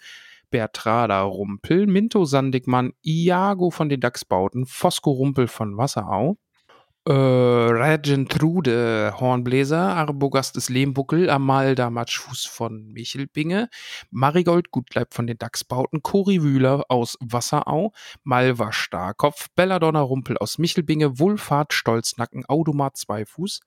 Bertrada Rumpel, Minto Sandigmann, Iago von den Dachsbauten, Fosco Rumpel von Wasserau, äh, Regentrude Hornbläser, Arbogast des Lehmbuckel, Amalda Matschfuß von Michelbinge, Marigold Gutleib von den Dachsbauten, Cori Wühler aus Wasserau, Malva Starkopf, Belladonna Rumpel aus Michelbinge, Wulfahrt Stolznacken, Audomat Zweifuß,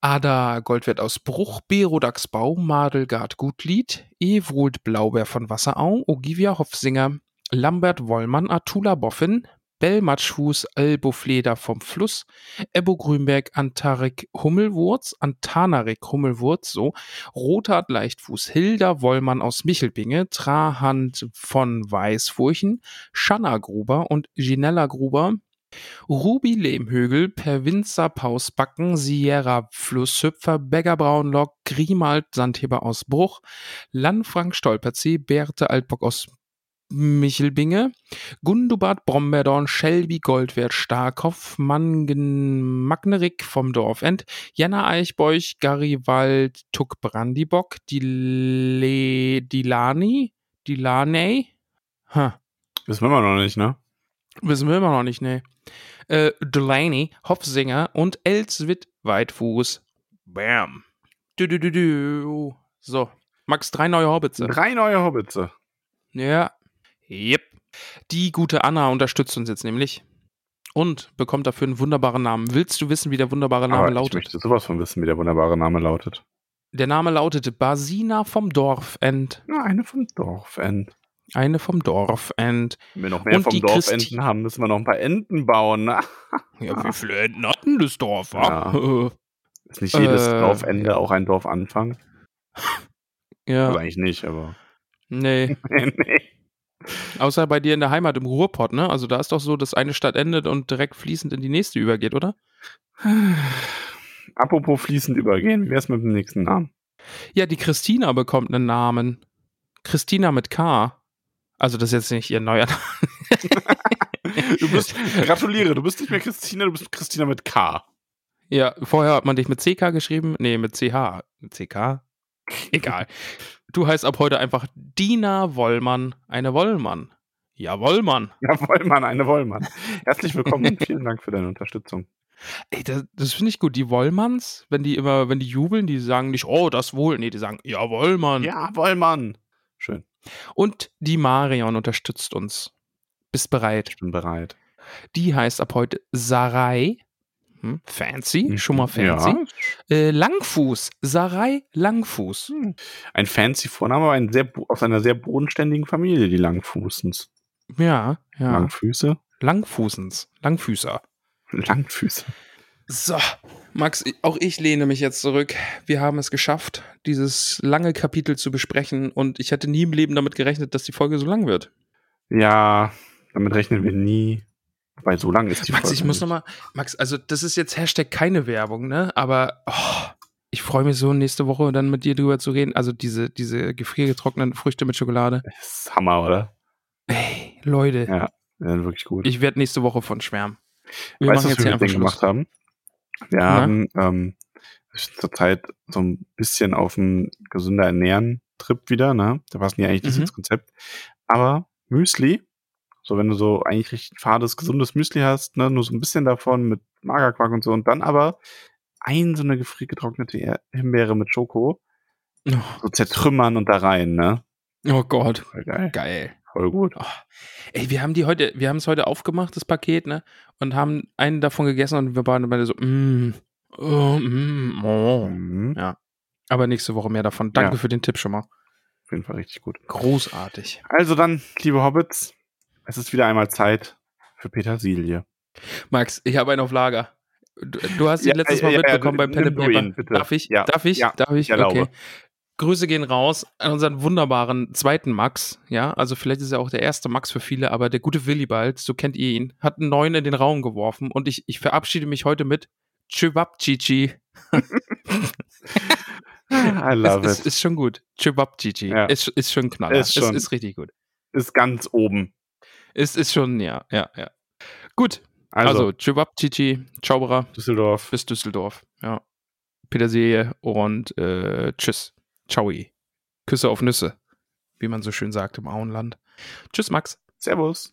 Ada Goldwert aus Bruch, Berodax-Bau, Madelgard Gutlied, Ewrold Blaubeer von Wasserau, Ogivia Hoffsinger, Lambert Wollmann, Atula Boffin, Bell Matschfuß, Elbo Fleder vom Fluss, Ebbo Grünberg, Antarik Hummelwurz, Antanarik Hummelwurz, so, Rothard Leichtfuß, Hilda Wollmann aus Michelbinge, Trahand von Weißfurchen, Schanna Gruber und Ginella Gruber, Ruby Lehmhögel, Perwinzer Pausbacken, Sierra Flusshüpfer, Begger Braunlock, Grimald Sandheber aus Bruch, Lanfrank Stolperzee, Berthe Altbock aus Michelbinge, Gundobad Bromberdorn, Shelby Goldwert Starkopf, Mangen Magnerik vom Dorfend, Jenna Eichbeuch, Garibald Tuck Brandibock, Dile, Dilani, Dilaney, huh. Wissen wir noch nicht, ne? Wissen wir immer noch nicht, ne? Äh, Delaney, Hopfsinger und Elswit Weitfuß. Bam. Du, du, du, du. So. Max, drei neue Hobbitze. Drei neue Hobbitze. Ja. Yep. Die gute Anna unterstützt uns jetzt nämlich und bekommt dafür einen wunderbaren Namen. Willst du wissen, wie der wunderbare Name Aber lautet? Ich möchte sowas von wissen, wie der wunderbare Name lautet. Der Name lautete Basina vom Dorfend. Ja, eine vom Dorfend. Eine vom Dorfend. Wenn wir noch mehr Und vom die Dorfenten Christi- haben, müssen wir noch ein paar Enten bauen. Ne? Ja, wie viele Enten hat denn das Dorf? wa? Ist nicht jedes Äh, Dorfende auch ein Dorfanfang? ja, Also eigentlich nicht, aber. nee. nee. Außer bei dir in der Heimat im Ruhrpott, ne? Also da ist doch so, dass eine Stadt endet und direkt fließend in die nächste übergeht, oder? Apropos fließend übergehen, wie wär's mit dem nächsten Namen? Ja, die Christina bekommt einen Namen. Christina mit K. Also das ist jetzt nicht ihr neuer Name. Du bist, gratuliere, du bist nicht mehr Christina, du bist Christina mit K. Ja, vorher hat man dich mit CK geschrieben. Nee, mit CH. CK? Egal. Du heißt ab heute einfach Dina Wollmann, eine Wollmann. Ja, Wollmann. Ja, Wollmann, eine Wollmann. Herzlich willkommen und vielen Dank für deine Unterstützung. Ey, das, das finde ich gut. Die Wollmanns, wenn die immer, wenn die jubeln, die sagen nicht, oh, das wohl. Nee, die sagen, ja, Wollmann. Ja, Wollmann. Schön, Und die Marion unterstützt uns. Bist bereit? ich bin bereit. Die heißt ab heute Sarai. Hm, fancy, schon mal fancy. Ja, Äh, Langfuß. Sarai Langfuß. ein fancy Vorname, aber ein sehr, aus einer sehr bodenständigen Familie, die Langfußens. Ja, ja. Langfüße? Langfußens. Langfüßer. Langfüße. So, Max, auch ich lehne mich jetzt zurück. Wir haben es geschafft, dieses lange Kapitel zu besprechen und ich hätte nie im Leben damit gerechnet, dass die Folge so lang wird. Ja, damit rechnen wir nie. Weil so lang ist die Max, Folge ich muss nicht. nochmal, Max, also das ist jetzt Hashtag keine Werbung, ne? Aber oh, ich freue mich so, nächste Woche dann mit dir drüber zu reden. Also diese, diese gefriergetrockneten Früchte mit Schokolade. Das ist Hammer, oder? Ey, Leute, Ja, wirklich gut. ich werde nächste Woche von schwärmen. Wir weißt machen was jetzt hier wir einfach mit Schluss. gemacht haben? Wir Na? haben ähm, zurzeit so ein bisschen auf dem gesünder ernähren Trip wieder, ne? Da passen die eigentlich nicht Mhm. ins Konzept. Aber Müsli, so wenn du so eigentlich richtig fades, gesundes Müsli hast, ne, nur so ein bisschen davon mit Magerquark und so und dann aber ein so eine gefriergetrocknete Er- Himbeere mit Schoko, Oh, so zertrümmern und da rein, ne? oh Gott, Voll geil. geil. Voll gut. Oh. Ey, wir haben die heute, wir haben es heute aufgemacht, das Paket, ne? Und haben einen davon gegessen und wir waren beide so, mm, oh, mm, oh. Mhm. Ja. Aber nächste Woche mehr davon. Danke Ja. für den Tipp schon mal. Auf jeden Fall richtig gut. Großartig. Also dann, liebe Hobbits, Es ist wieder einmal Zeit für Petersilie. Max, ich habe einen auf Lager. Du, du hast ihn ja, letztes Mal ja, mitbekommen ja, beim Pen Paper. Darf ich? Darf ich? Darf ich? okay. Grüße gehen raus an unseren wunderbaren zweiten Max. Ja, also vielleicht ist er auch der erste Max für viele, aber der gute Willibald, so kennt ihr ihn, hat einen neuen in den Raum geworfen und ich, ich verabschiede mich heute mit Chibabchichi. I love es, it. Ist, ist schon gut. Chibabchichi. Ja. Ist, ist schon knaller. Ist, schon, ist, ist richtig gut. Ist ganz oben. Ist, ist schon, ja, ja, ja. Gut. Also, also Chibabchichi, Zauberer. Düsseldorf. Bis Düsseldorf. Ja. Petersilie und äh, tschüss. Ciao. Küsse auf Nüsse, wie man so schön sagt im Auenland. Tschüss, Max. Servus.